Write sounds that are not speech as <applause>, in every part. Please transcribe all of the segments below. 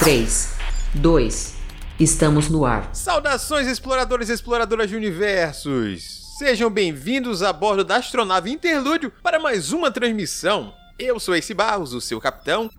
3, 2, estamos no ar. Saudações, exploradores e exploradoras de universos! Sejam bem-vindos a bordo da astronave Interlúdio para mais uma transmissão. Eu sou Ace Barros, o seu capitão,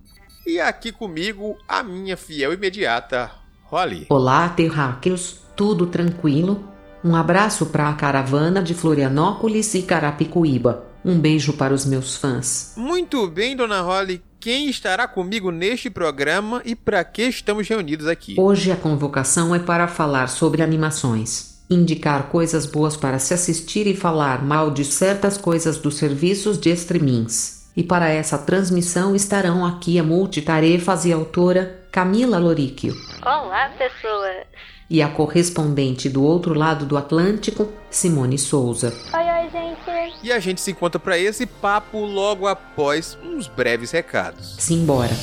e aqui comigo a minha fiel imediata, Holly. Olá, terráqueos, tudo tranquilo? Um abraço para a caravana de Florianópolis e Carapicuíba. Um beijo para os meus fãs. Muito bem, dona Holly. Quem estará comigo neste programa e para que estamos reunidos aqui? Hoje a convocação é para falar sobre animações, indicar coisas boas para se assistir e falar mal de certas coisas dos serviços de streamings. E para essa transmissão estarão aqui a multitarefas e autora Camila Loríquio. Olá, pessoas! E a correspondente do outro lado do Atlântico, Simone Souza. Oi, oi, gente! E a gente se encontra para esse papo logo após uns breves recados. Simbora.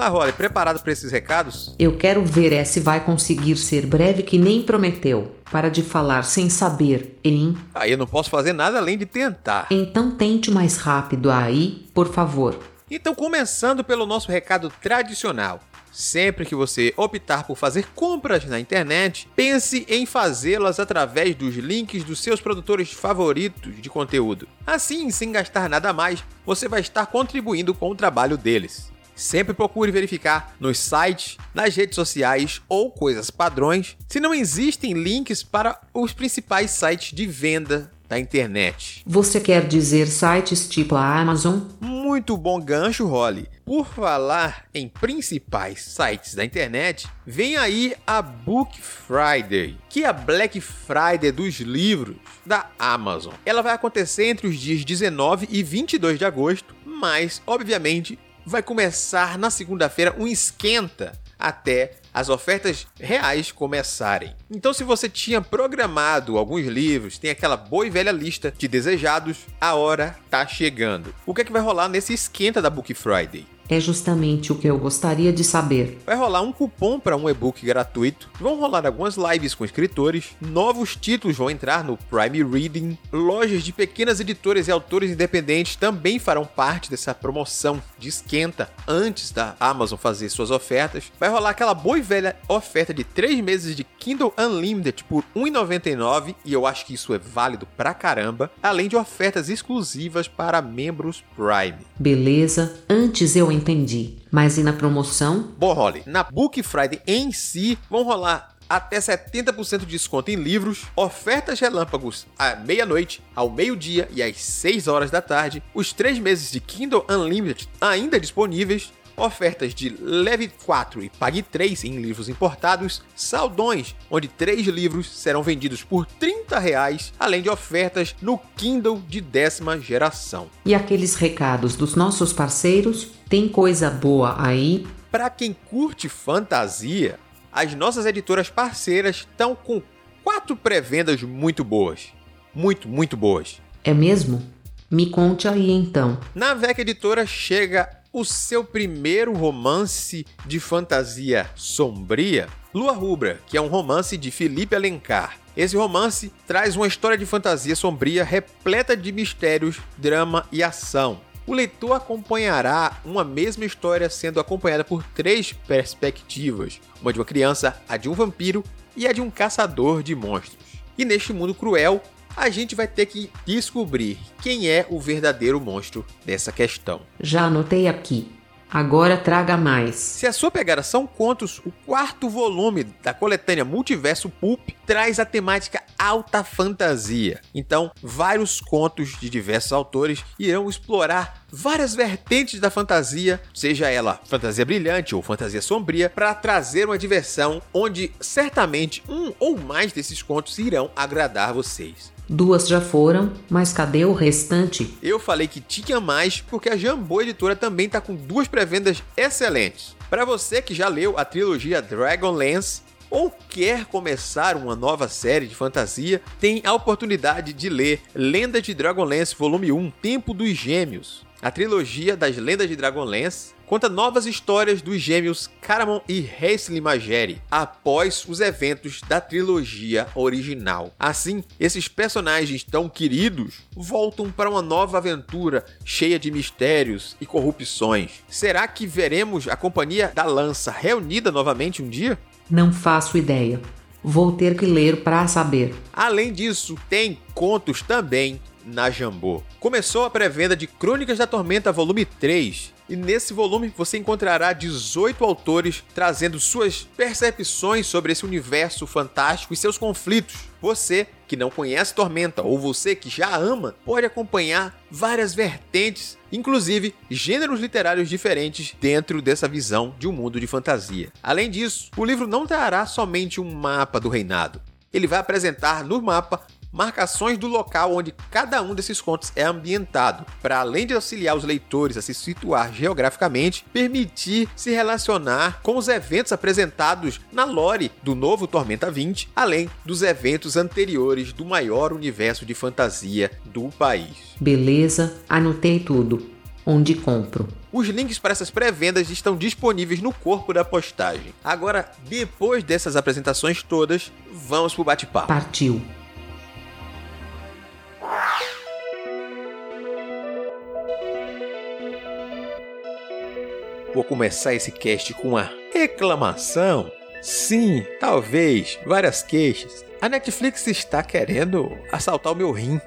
Lá, Holly, preparado para esses recados? Eu quero ver é se vai conseguir ser breve que nem prometeu. Para de falar sem saber, hein? Aí eu não posso fazer nada além de tentar. Então tente mais rápido aí, por favor. Então, começando pelo nosso recado tradicional. Sempre que você optar por fazer compras na internet, pense em fazê-las através dos links dos seus produtores favoritos de conteúdo. Assim, sem gastar nada mais, você vai estar contribuindo com o trabalho deles. Sempre procure verificar nos sites, nas redes sociais ou coisas padrões se não existem links para os principais sites de venda da internet. Você quer dizer sites tipo a Amazon? Muito bom gancho, Holly. Por falar em principais sites da internet, vem aí a Book Friday, que é a Black Friday dos livros da Amazon. Ela vai acontecer entre os dias 19 e 22 de agosto, mas, obviamente, vai começar na segunda-feira um esquenta até as ofertas reais começarem. Então, se você tinha programado alguns livros, tem aquela boa e velha lista de desejados, a hora tá chegando. O que é que vai rolar nesse esquenta da Book Friday? É justamente o que eu gostaria de saber. Vai rolar um cupom para um e-book gratuito, vão rolar algumas lives com escritores, novos títulos vão entrar no Prime Reading, lojas de pequenas editoras e autores independentes também farão parte dessa promoção de esquenta antes da Amazon fazer suas ofertas. Vai rolar aquela boa e velha oferta de 3 meses de Kindle Unlimited por R$ 1,99 e eu acho que isso é válido pra caramba, além de ofertas exclusivas para membros Prime. Beleza, antes eu entendi. Mas e na promoção? Bom, Holly, na Book Friday em si vão rolar até 70% de desconto em livros, ofertas relâmpagos à meia-noite, ao meio-dia e às 6 horas da tarde, os 3 meses de Kindle Unlimited ainda disponíveis, ofertas de leve 4 e pague 3 em livros importados, saldões, onde 3 livros serão vendidos por 30 reais, além de ofertas no Kindle de décima geração. E aqueles recados dos nossos parceiros? Tem coisa boa aí? Para quem curte fantasia, as nossas editoras parceiras estão com quatro pré-vendas muito boas. Muito, muito boas. É mesmo? Me conte aí então. Na VEC Editora chega o seu primeiro romance de fantasia sombria, Lua Rubra, que é um romance de Felipe Alencar. Esse romance traz uma história de fantasia sombria repleta de mistérios, drama e ação. O leitor acompanhará uma mesma história sendo acompanhada por três perspectivas: uma de uma criança, a de um vampiro e a de um caçador de monstros. E neste mundo cruel, a gente vai ter que descobrir quem é o verdadeiro monstro dessa questão. Já anotei aqui. Agora traga mais. Se a sua pegada são contos, o quarto volume da coletânea Multiverso Pulp traz a temática alta fantasia. Então, vários contos de diversos autores irão explorar várias vertentes da fantasia, seja ela fantasia brilhante ou fantasia sombria, para trazer uma diversão onde certamente um ou mais desses contos irão agradar vocês. Duas já foram, mas cadê o restante? Eu falei que tinha mais porque a Jambô Editora também está com duas pré-vendas excelentes. Para você que já leu a trilogia Dragonlance, ou quer começar uma nova série de fantasia, tem a oportunidade de ler Lenda de Dragonlance Volume 1 Tempo dos Gêmeos. A trilogia das Lendas de Dragonlance conta novas histórias dos gêmeos Caramon e Hasley Mageri após os eventos da trilogia original. Assim, esses personagens tão queridos voltam para uma nova aventura cheia de mistérios e corrupções. Será que veremos a companhia da Lança reunida novamente um dia? Não faço ideia. Vou ter que ler para saber. Além disso, tem contos também na Jambô. Começou a pré-venda de Crônicas da Tormenta Volume 3, e nesse volume você encontrará 18 autores trazendo suas percepções sobre esse universo fantástico e seus conflitos. Você que não conhece Tormenta ou você que já ama pode acompanhar várias vertentes, inclusive gêneros literários diferentes dentro dessa visão de um mundo de fantasia. Além disso, o livro não trará somente um mapa do reinado. Ele vai apresentar no mapa marcações do local onde cada um desses contos é ambientado, para além de auxiliar os leitores a se situar geograficamente, permitir se relacionar com os eventos apresentados na lore do novo Tormenta 20, além dos eventos anteriores do maior universo de fantasia do país. Beleza, anotei tudo. Onde compro? Os links para essas pré-vendas estão disponíveis no corpo da postagem. Agora, depois dessas apresentações todas, vamos pro bate-papo. Partiu. Vou começar esse cast com uma reclamação. Sim, talvez, várias queixas. A Netflix está querendo assaltar o meu rim.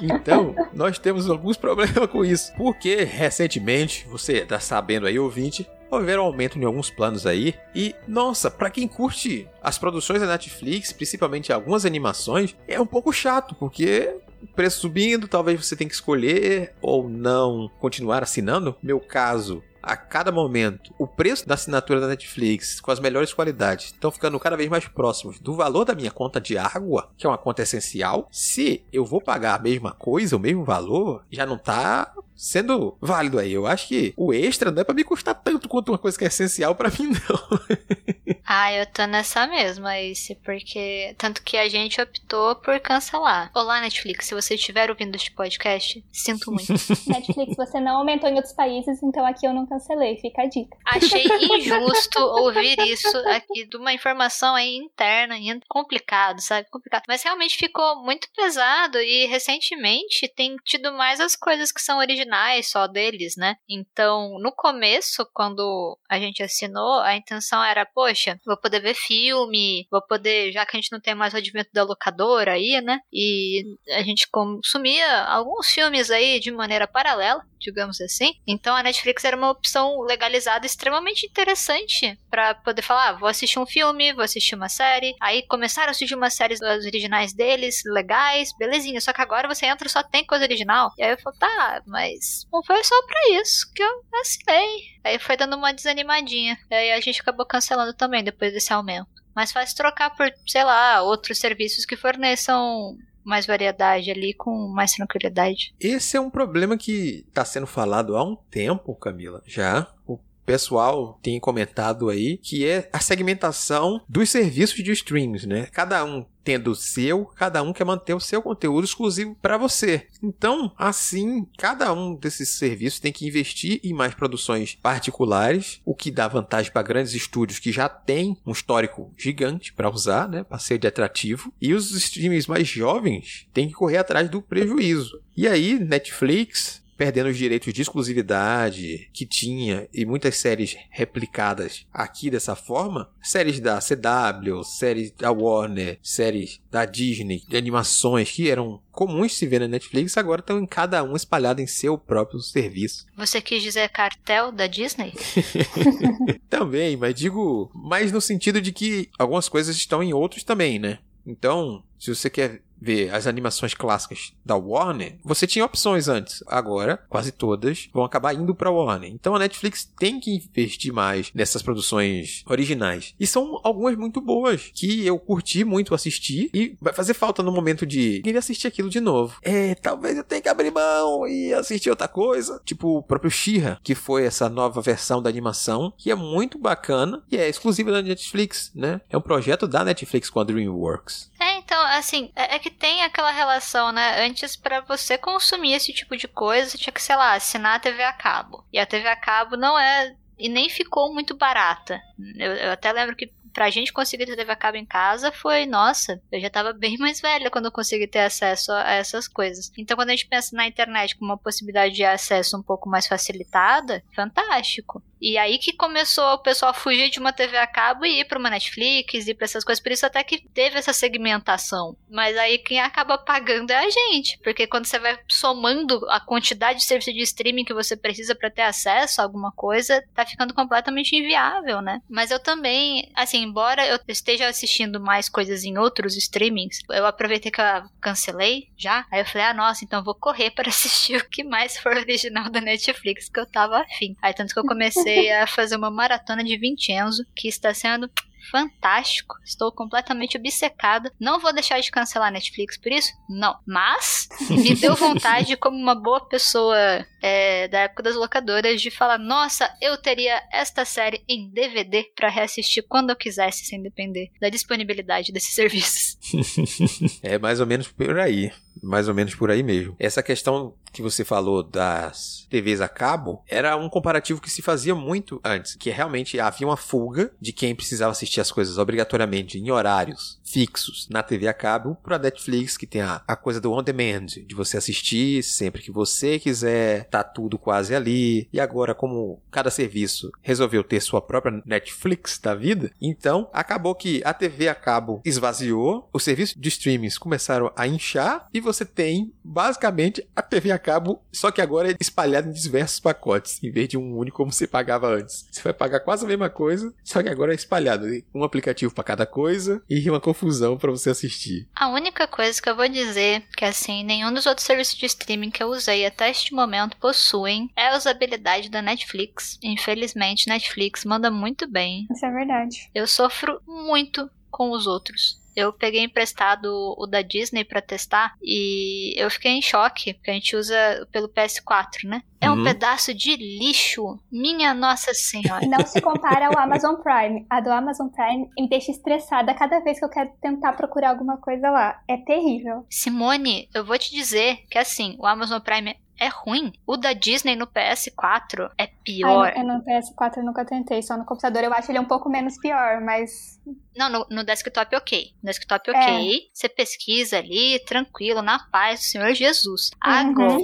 Então, <laughs> nós temos alguns problemas com isso. Porque recentemente, você está sabendo aí, ouvinte, houveram um aumento em alguns planos aí. E, nossa, para quem curte as produções da Netflix, principalmente algumas animações, é um pouco chato, porque preço subindo, talvez você tenha que escolher ou não continuar assinando. Meu caso, a cada momento, o preço da assinatura da Netflix com as melhores qualidades estão ficando cada vez mais próximos do valor da minha conta de água, que é uma conta essencial. Se eu vou pagar a mesma coisa, o mesmo valor, já não tá sendo válido aí. Eu acho que o extra não é para me custar tanto quanto uma coisa que é essencial para mim, não. <laughs> ah, eu tô nessa mesma, esse, porque. Tanto que a gente optou por cancelar. Olá, Netflix, se você estiver ouvindo este podcast, sinto muito. <laughs> Netflix, você não aumentou em outros países, então aqui eu não cancelei, fica a dica. Achei injusto ouvir isso aqui de uma informação aí interna, ainda complicado, sabe? Complicado. Mas realmente ficou muito pesado e recentemente tem tido mais as coisas que são originais originais só deles, né? Então, no começo, quando a gente assinou, a intenção era, poxa, vou poder ver filme, vou poder, já que a gente não tem mais o advento da locadora aí, né? E a gente consumia alguns filmes aí de maneira paralela, digamos assim. Então a Netflix era uma opção legalizada extremamente interessante para poder falar, ah, vou assistir um filme, vou assistir uma série. Aí começaram a surgir umas séries das originais deles, legais, belezinha. Só que agora você entra só tem coisa original. E aí eu falo, tá, mas mas não foi só pra isso que eu assinei. Aí foi dando uma desanimadinha. Aí a gente acabou cancelando também depois desse aumento. Mas faz trocar por, sei lá, outros serviços que forneçam mais variedade ali com mais tranquilidade. Esse é um problema que está sendo falado há um tempo, Camila, já. O pessoal tem comentado aí que é a segmentação dos serviços de streams, né? Cada um tendo o seu, cada um quer manter o seu conteúdo exclusivo para você. Então, assim, cada um desses serviços tem que investir em mais produções particulares, o que dá vantagem para grandes estúdios que já têm um histórico gigante para usar, né, para ser de atrativo, e os streams mais jovens têm que correr atrás do prejuízo. E aí, Netflix, perdendo os direitos de exclusividade que tinha e muitas séries replicadas aqui dessa forma, séries da CW, séries da Warner, séries da Disney, de animações que eram comuns de se ver na Netflix, agora estão em cada um espalhado em seu próprio serviço. Você quis dizer cartel da Disney? <laughs> <laughs> também, mas digo mais no sentido de que algumas coisas estão em outros também, né? Então, se você quer ver as animações clássicas da Warner, você tinha opções antes. Agora, quase todas vão acabar indo pra Warner. Então a Netflix tem que investir mais nessas produções originais. E são algumas muito boas, que eu curti muito assistir e vai fazer falta no momento de querer assistir aquilo de novo. É, talvez eu tenha que abrir mão e assistir outra coisa. Tipo o próprio She-Ra, que foi essa nova versão da animação, que é muito bacana e é exclusiva da Netflix, né? É um projeto da Netflix com a DreamWorks. É, então, assim, é, é que tem aquela relação, né? Antes, para você consumir esse tipo de coisa, você tinha que, sei lá, assinar a TV a cabo. E a TV a cabo não é. E nem ficou muito barata. Eu, eu até lembro que pra gente conseguir ter TV a cabo em casa foi, nossa, eu já tava bem mais velha quando eu consegui ter acesso a essas coisas. Então, quando a gente pensa na internet como uma possibilidade de acesso um pouco mais facilitada, fantástico. E aí que começou o pessoal a fugir de uma TV a cabo e ir para uma Netflix, ir para essas coisas. Por isso até que teve essa segmentação. Mas aí quem acaba pagando é a gente, porque quando você vai somando a quantidade de serviço de streaming que você precisa para ter acesso a alguma coisa, tá ficando completamente inviável, né? Mas eu também, assim, embora eu esteja assistindo mais coisas em outros streamings, eu aproveitei que eu cancelei já. Aí eu falei, ah, nossa, então vou correr para <laughs> assistir o que mais for original da Netflix que eu tava afim. Aí tanto que eu comecei comecei a fazer uma maratona de Vincenzo, que está sendo fantástico. Estou completamente obcecada. Não vou deixar de cancelar a Netflix por isso? Não. Mas me deu <laughs> vontade, como uma boa pessoa é, da época das locadoras, de falar: nossa, eu teria esta série em DVD para reassistir quando eu quisesse, sem depender da disponibilidade desses <laughs> serviços. <laughs> é mais ou menos por aí. Mais ou menos por aí mesmo. Essa questão que você falou das TVs a cabo era um comparativo que se fazia muito antes, que realmente havia uma fuga de quem precisava assistir as coisas obrigatoriamente em horários fixos na TV a cabo para Netflix, que tem a, a coisa do on demand, de você assistir sempre que você quiser, tá tudo quase ali. E agora, como cada serviço resolveu ter sua própria Netflix da vida, então acabou que a TV a cabo esvaziou, os serviços de streamings começaram a inchar e você tem basicamente a TV a cabo, só que agora é espalhada em diversos pacotes, em vez de um único como você pagava antes. Você vai pagar quase a mesma coisa, só que agora é espalhado. Um aplicativo para cada coisa e uma confusão para você assistir. A única coisa que eu vou dizer que assim, nenhum dos outros serviços de streaming que eu usei até este momento possuem é a usabilidade da Netflix. Infelizmente, Netflix manda muito bem. Isso é verdade. Eu sofro muito com os outros. Eu peguei emprestado o da Disney para testar e eu fiquei em choque, porque a gente usa pelo PS4, né? É um uhum. pedaço de lixo. Minha Nossa Senhora. Não se compara ao Amazon Prime. A do Amazon Prime me deixa estressada cada vez que eu quero tentar procurar alguma coisa lá. É terrível. Simone, eu vou te dizer que assim, o Amazon Prime é ruim. O da Disney no PS4 é pior. Ai, no, no PS4 eu nunca tentei, só no computador eu acho ele um pouco menos pior, mas. Não, no, no desktop ok. No desktop ok, é. você pesquisa ali, tranquilo, na paz do Senhor Jesus. Uhum. Agora,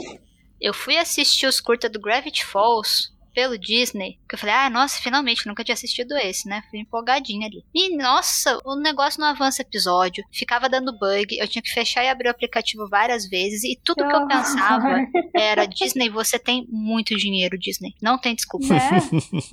eu fui assistir os curta do Gravity Falls pelo Disney, que eu falei, ah, nossa, finalmente, nunca tinha assistido esse, né? Fui empolgadinha ali. E, nossa, o negócio não avança episódio, ficava dando bug, eu tinha que fechar e abrir o aplicativo várias vezes, e tudo que eu pensava <laughs> era, Disney, você tem muito dinheiro, Disney. Não tem desculpa. É?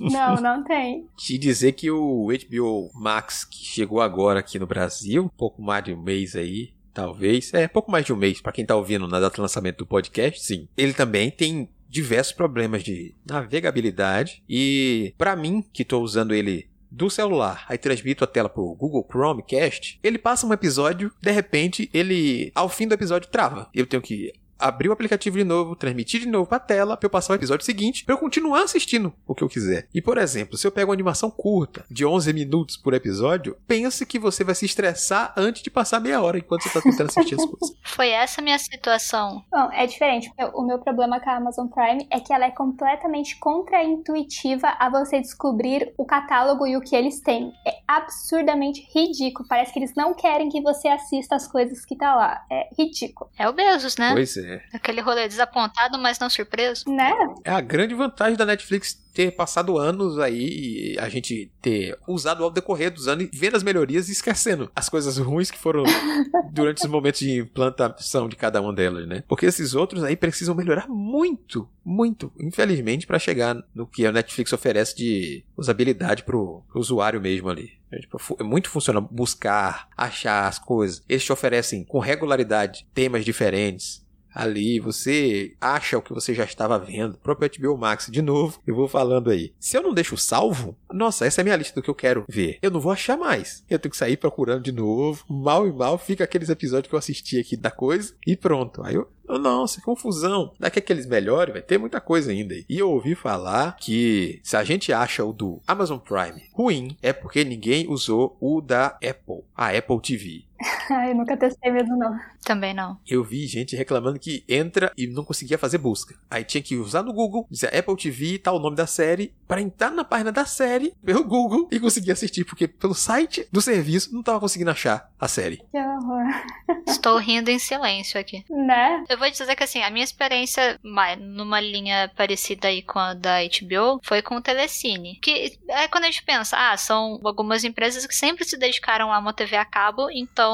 <laughs> Não, não tem. Te dizer que o HBO Max, que chegou agora aqui no Brasil, um pouco mais de um mês aí, talvez. É, pouco mais de um mês, para quem tá ouvindo na data de lançamento do podcast, sim. Ele também tem diversos problemas de navegabilidade e para mim que estou usando ele do celular, aí transmito a tela pro Google Chromecast, ele passa um episódio, de repente, ele ao fim do episódio trava. Eu tenho que abrir o aplicativo de novo, transmitir de novo pra tela, pra eu passar o episódio seguinte, pra eu continuar assistindo o que eu quiser. E, por exemplo, se eu pego uma animação curta, de 11 minutos por episódio, pense que você vai se estressar antes de passar meia hora enquanto você tá tentando assistir as coisas. <laughs> Foi essa minha situação. Bom, é diferente. O meu problema com a Amazon Prime é que ela é completamente contraintuitiva a você descobrir o catálogo e o que eles têm. É absurdamente ridículo. Parece que eles não querem que você assista as coisas que tá lá. É ridículo. É o Bezos, né? Pois é. É. Aquele rolê desapontado, mas não surpreso. Né? É a grande vantagem da Netflix ter passado anos aí e a gente ter usado ao decorrer dos anos e vendo as melhorias e esquecendo as coisas ruins que foram <laughs> durante os momentos de implantação de cada uma delas, né? Porque esses outros aí precisam melhorar muito, muito, infelizmente, para chegar no que a Netflix oferece de usabilidade pro, pro usuário mesmo ali. É, tipo, é muito funciona buscar, achar as coisas. Eles te oferecem com regularidade temas diferentes. Ali você acha o que você já estava vendo. O próprio HBO Max, de novo, eu vou falando aí. Se eu não deixo salvo, nossa, essa é a minha lista do que eu quero ver. Eu não vou achar mais. Eu tenho que sair procurando de novo. Mal e mal fica aqueles episódios que eu assisti aqui da coisa e pronto. Aí eu. Oh, nossa, confusão. Daqui a que eles melhorem, vai ter muita coisa ainda. E eu ouvi falar que se a gente acha o do Amazon Prime ruim, é porque ninguém usou o da Apple, a Apple TV. <laughs> Ai, nunca testei mesmo, não. Também não. Eu vi gente reclamando que entra e não conseguia fazer busca. Aí tinha que usar no Google, dizer Apple TV, tal o nome da série, para entrar na página da série pelo Google e conseguir assistir, porque pelo site do serviço não tava conseguindo achar a série. Que horror. <laughs> Estou rindo em silêncio aqui. Né? Eu vou dizer que assim, a minha experiência ma- numa linha parecida aí com a da HBO foi com o Telecine. Que é quando a gente pensa, ah, são algumas empresas que sempre se dedicaram a uma TV a cabo, então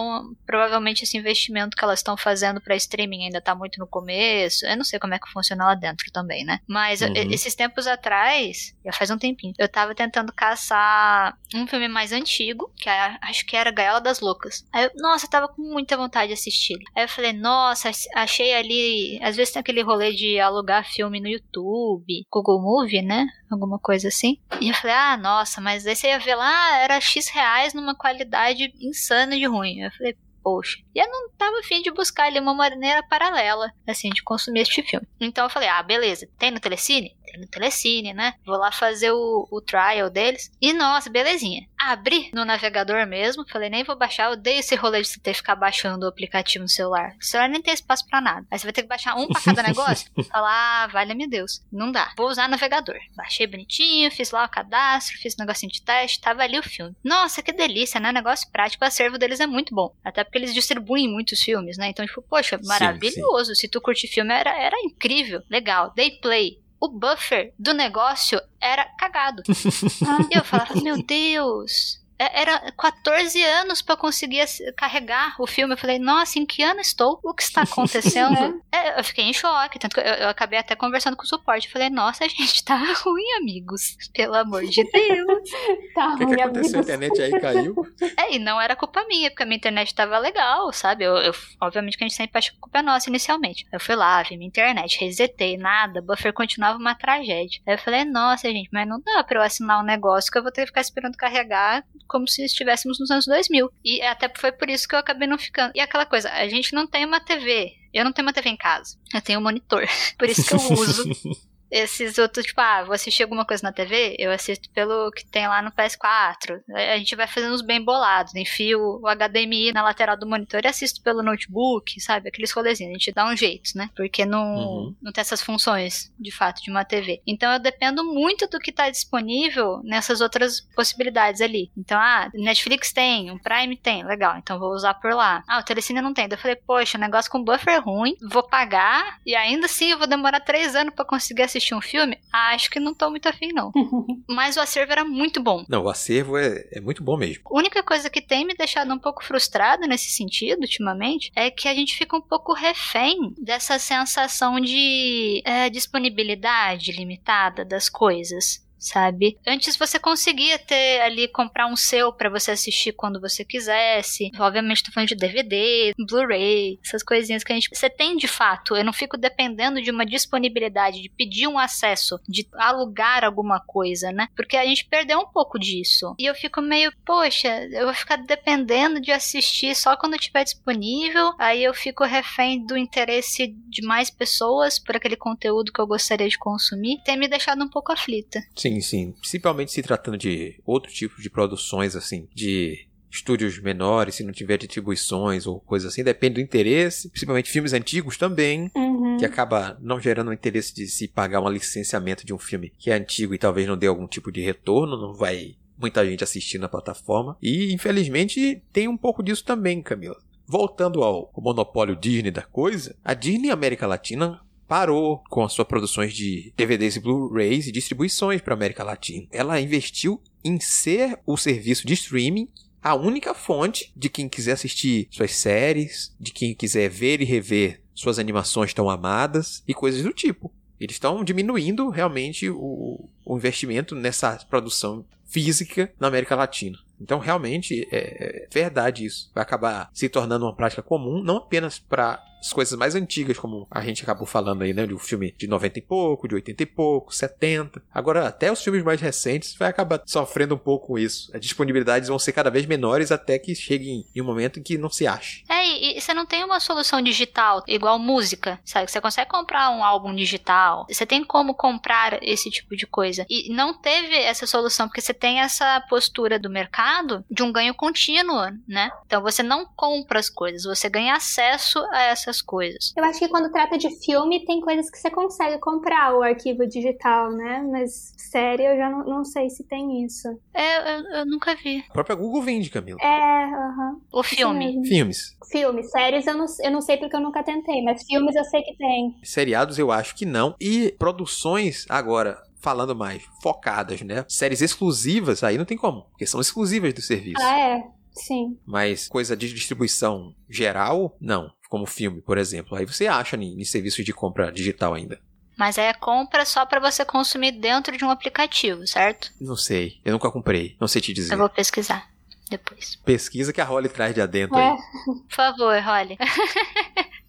provavelmente esse investimento que elas estão fazendo pra streaming ainda tá muito no começo. Eu não sei como é que funciona lá dentro também, né? Mas Uhum. esses tempos atrás, já faz um tempinho, eu tava tentando caçar um filme mais antigo, que é- acho que era Gaiola das Loucas. Aí eu, nossa, eu tava com muita vontade de assistir. Aí eu falei, nossa, achei ali. Às vezes tem aquele rolê de alugar filme no YouTube, Google Movie, né? Alguma coisa assim. E eu falei, ah, nossa, mas aí você ia ver lá, era X reais numa qualidade insana de ruim. Eu falei, poxa. E eu não tava afim de buscar ali uma maneira paralela, assim, de consumir este filme. Então eu falei, ah, beleza, tem no Telecine? Tem no Telecine, né? Vou lá fazer o, o trial deles. E nossa, belezinha. Abri no navegador mesmo, falei, nem vou baixar, eu odeio esse rolê de você ter que ficar baixando o aplicativo no celular. O celular nem tem espaço pra nada. Aí você vai ter que baixar um pra cada <laughs> negócio. Falar, ah, vale meu Deus. Não dá. Vou usar navegador. Baixei bonitinho, fiz lá o cadastro, fiz um negocinho de teste, tava ali o filme. Nossa, que delícia, né? Negócio prático, o acervo deles é muito bom. Até porque eles distribuem muitos filmes, né? Então, tipo, poxa, maravilhoso. Se tu curte filme, era, era incrível. Legal. Dei play. O buffer do negócio era cagado. <laughs> E eu falava, meu Deus. É- Era 14 anos pra conseguir carregar o filme. Eu falei, nossa, em que ano estou? O que está acontecendo? <laughs> É, eu fiquei em choque. Tanto que eu, eu acabei até conversando com o suporte. Eu falei, nossa, gente, tá <laughs> ruim, amigos. Pelo amor de Deus. <laughs> Tá O que, que ruim, aconteceu? A amigos. internet aí caiu. É, e não era culpa minha, porque a minha internet tava legal, sabe? Eu, eu- obviamente que a gente sempre acha que a culpa é nossa inicialmente. Eu fui lá, vi minha internet, resetei, nada, buffer continuava uma tragédia. Aí eu falei, nossa, gente, mas não dá pra eu assinar um negócio que eu vou ter que ficar esperando carregar como se estivéssemos nos anos 2000. E até foi por isso que eu acabei não ficando. E aquela coisa, a gente não tem uma TV. Eu não tenho uma TV em casa. Eu tenho um monitor. <laughs> Por isso que eu uso <laughs> esses outros, tipo, ah, vou assistir alguma coisa na TV, eu assisto pelo que tem lá no PS4. A gente vai fazendo uns bem bolados, enfio o HDMI na lateral do monitor e assisto pelo notebook, sabe? Aqueles rolezinhos, a gente dá um jeito, né? Porque não, Uhum. não tem essas funções, de fato, de uma TV. Então eu dependo muito do que tá disponível nessas outras possibilidades ali. Então, ah, Netflix tem, o Prime tem, legal, então vou usar por lá. Ah, o Telecine não tem. Daí eu falei, poxa, o negócio com buffer ruim, vou pagar e ainda assim eu vou demorar três anos pra conseguir assistir um filme? Ah, acho que não tô muito afim, não. <laughs> Mas o acervo era muito bom. Não, o acervo é, é muito bom mesmo. A única coisa que tem me deixado um pouco frustrada nesse sentido, ultimamente, é que a gente fica um pouco refém dessa sensação de é, disponibilidade limitada das coisas. Sabe? Antes você conseguia ter ali, comprar um seu pra você assistir quando você quisesse. Obviamente, tô falando de DVD, Blu-ray, essas coisinhas que a gente. Você tem de fato. Eu não fico dependendo de uma disponibilidade, de pedir um acesso, de alugar alguma coisa, né? Porque a gente perdeu um pouco disso. E eu fico meio, poxa, eu vou ficar dependendo de assistir só quando estiver disponível. Aí eu fico refém do interesse de mais pessoas por aquele conteúdo que eu gostaria de consumir. Tem me deixado um pouco aflita. Sim, sim. Principalmente se tratando de outro tipo de produções, assim, de estúdios menores, se não tiver distribuições ou coisa assim, depende do interesse. Principalmente filmes antigos também, Uhum. que acaba não gerando o interesse de se pagar um licenciamento de um filme que é antigo e talvez não dê algum tipo de retorno, não vai muita gente assistir na plataforma. E infelizmente tem um pouco disso também, Camila. voltando ao monopólio Disney da coisa, a Disney América Latina parou com as suas produções de DVDs e Blu-rays e distribuições para América Latina. Ela investiu em ser o serviço de streaming a única fonte de quem quiser assistir suas séries, de quem quiser ver e rever suas animações tão amadas e coisas do tipo. Eles estão diminuindo realmente o, o investimento nessa produção física na América Latina. Então, realmente, é, é verdade isso. Vai acabar se tornando uma prática comum, não apenas para as coisas mais antigas, como a gente acabou falando aí, né? De um filme de 90 e pouco, de 80 e pouco, 70. Agora, até os filmes mais recentes vai acabar sofrendo um pouco com isso. As disponibilidades vão ser cada vez menores até que cheguem em um momento em que não se ache. É, e, você não tem uma solução digital, igual música, sabe? Você consegue comprar um álbum digital, você tem como comprar esse tipo de coisa. E não teve essa solução, porque você tem essa postura do mercado de um ganho contínuo, né? Então você não compra as coisas, você ganha acesso a essas essas coisas. Eu acho que quando trata de filme, tem coisas que você consegue comprar o arquivo digital, né? Mas série eu já não, não sei se tem isso. É, eu, eu nunca vi. A própria Google vende, Camila. É, aham. Uh -huh. O filme. Filmes. Filmes. Séries eu não, eu não sei porque eu nunca tentei, mas filmes eu sei que tem. Seriados eu acho que não. E produções, agora, falando mais focadas, né? Séries exclusivas, aí não tem como, porque são exclusivas do serviço. Ah, é. Sim. Mas coisa de distribuição geral, não como filme, por exemplo. Aí você acha em, em serviços de compra digital ainda. Mas é compra só para você consumir dentro de um aplicativo, certo? Não sei. Eu nunca comprei. Não sei te dizer. Eu vou pesquisar depois. Pesquisa que a Holly traz de adentro é. aí. <laughs> Por favor, Holly. <laughs>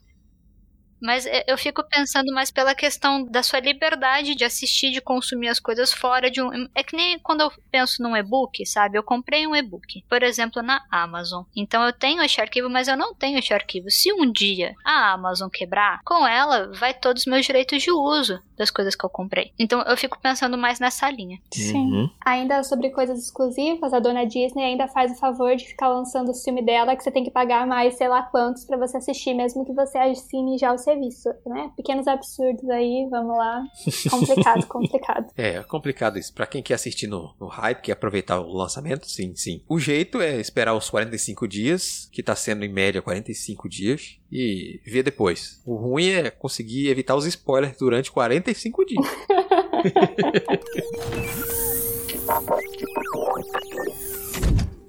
Mas é, eu fico pensando mais pela questão da sua liberdade de assistir, de consumir as coisas fora de um. É que nem quando eu penso num e-book, sabe? Eu comprei um e-book, por exemplo, na Amazon. Então eu tenho este arquivo, mas eu não tenho este arquivo. Se um dia a Amazon quebrar, com ela vai todos os meus direitos de uso das coisas que eu comprei. Então eu fico pensando mais nessa linha. Sim. Uhum. Ainda sobre coisas exclusivas, a dona Disney ainda faz o favor de ficar lançando o filme dela que você tem que pagar mais sei lá quantos para você assistir, mesmo que você assine já o serviço, né? Pequenos absurdos aí, vamos lá. <laughs> Complicado, complicado. É, é complicado isso. Pra quem quer assistir no, no hype, quer aproveitar o lançamento, sim, sim. O jeito é esperar os 45 dias, que tá sendo em média 45 dias, e ver depois. O ruim é conseguir evitar os spoilers durante 45 dias. <laughs>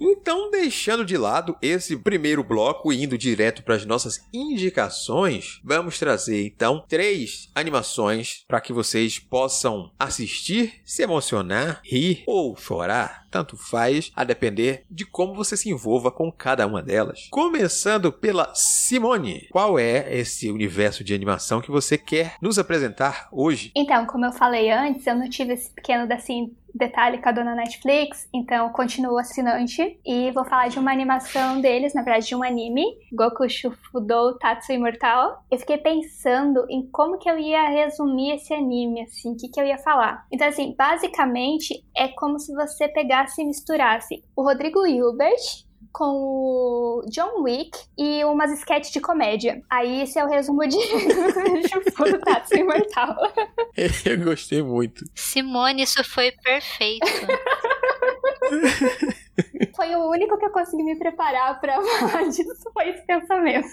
Então, deixando de lado esse primeiro bloco e indo direto para as nossas indicações, vamos trazer então três animações para que vocês possam assistir, se emocionar, rir ou chorar tanto faz, a depender de como você se envolva com cada uma delas. Começando pela Simone, qual é esse universo de animação que você quer nos apresentar hoje? Então, como eu falei antes, eu não tive esse pequeno assim detalhe com a dona Netflix, então continuo assinante e vou falar de uma animação deles, na verdade de um anime, Goku Shufudou Tatsu Imortal. Eu fiquei pensando em como que eu ia resumir esse anime, assim, o que que eu ia falar. Então assim, basicamente é como se você pegasse e misturasse o Rodrigo Hilbert com o John Wick e umas sketches de comédia. Aí esse é o resumo de <laughs> Shufuro Tatsu Imortal. <laughs> Eu gostei muito. Simone, isso foi perfeito. <laughs> Foi o único que eu consegui me preparar para falar disso, foi esse pensamento.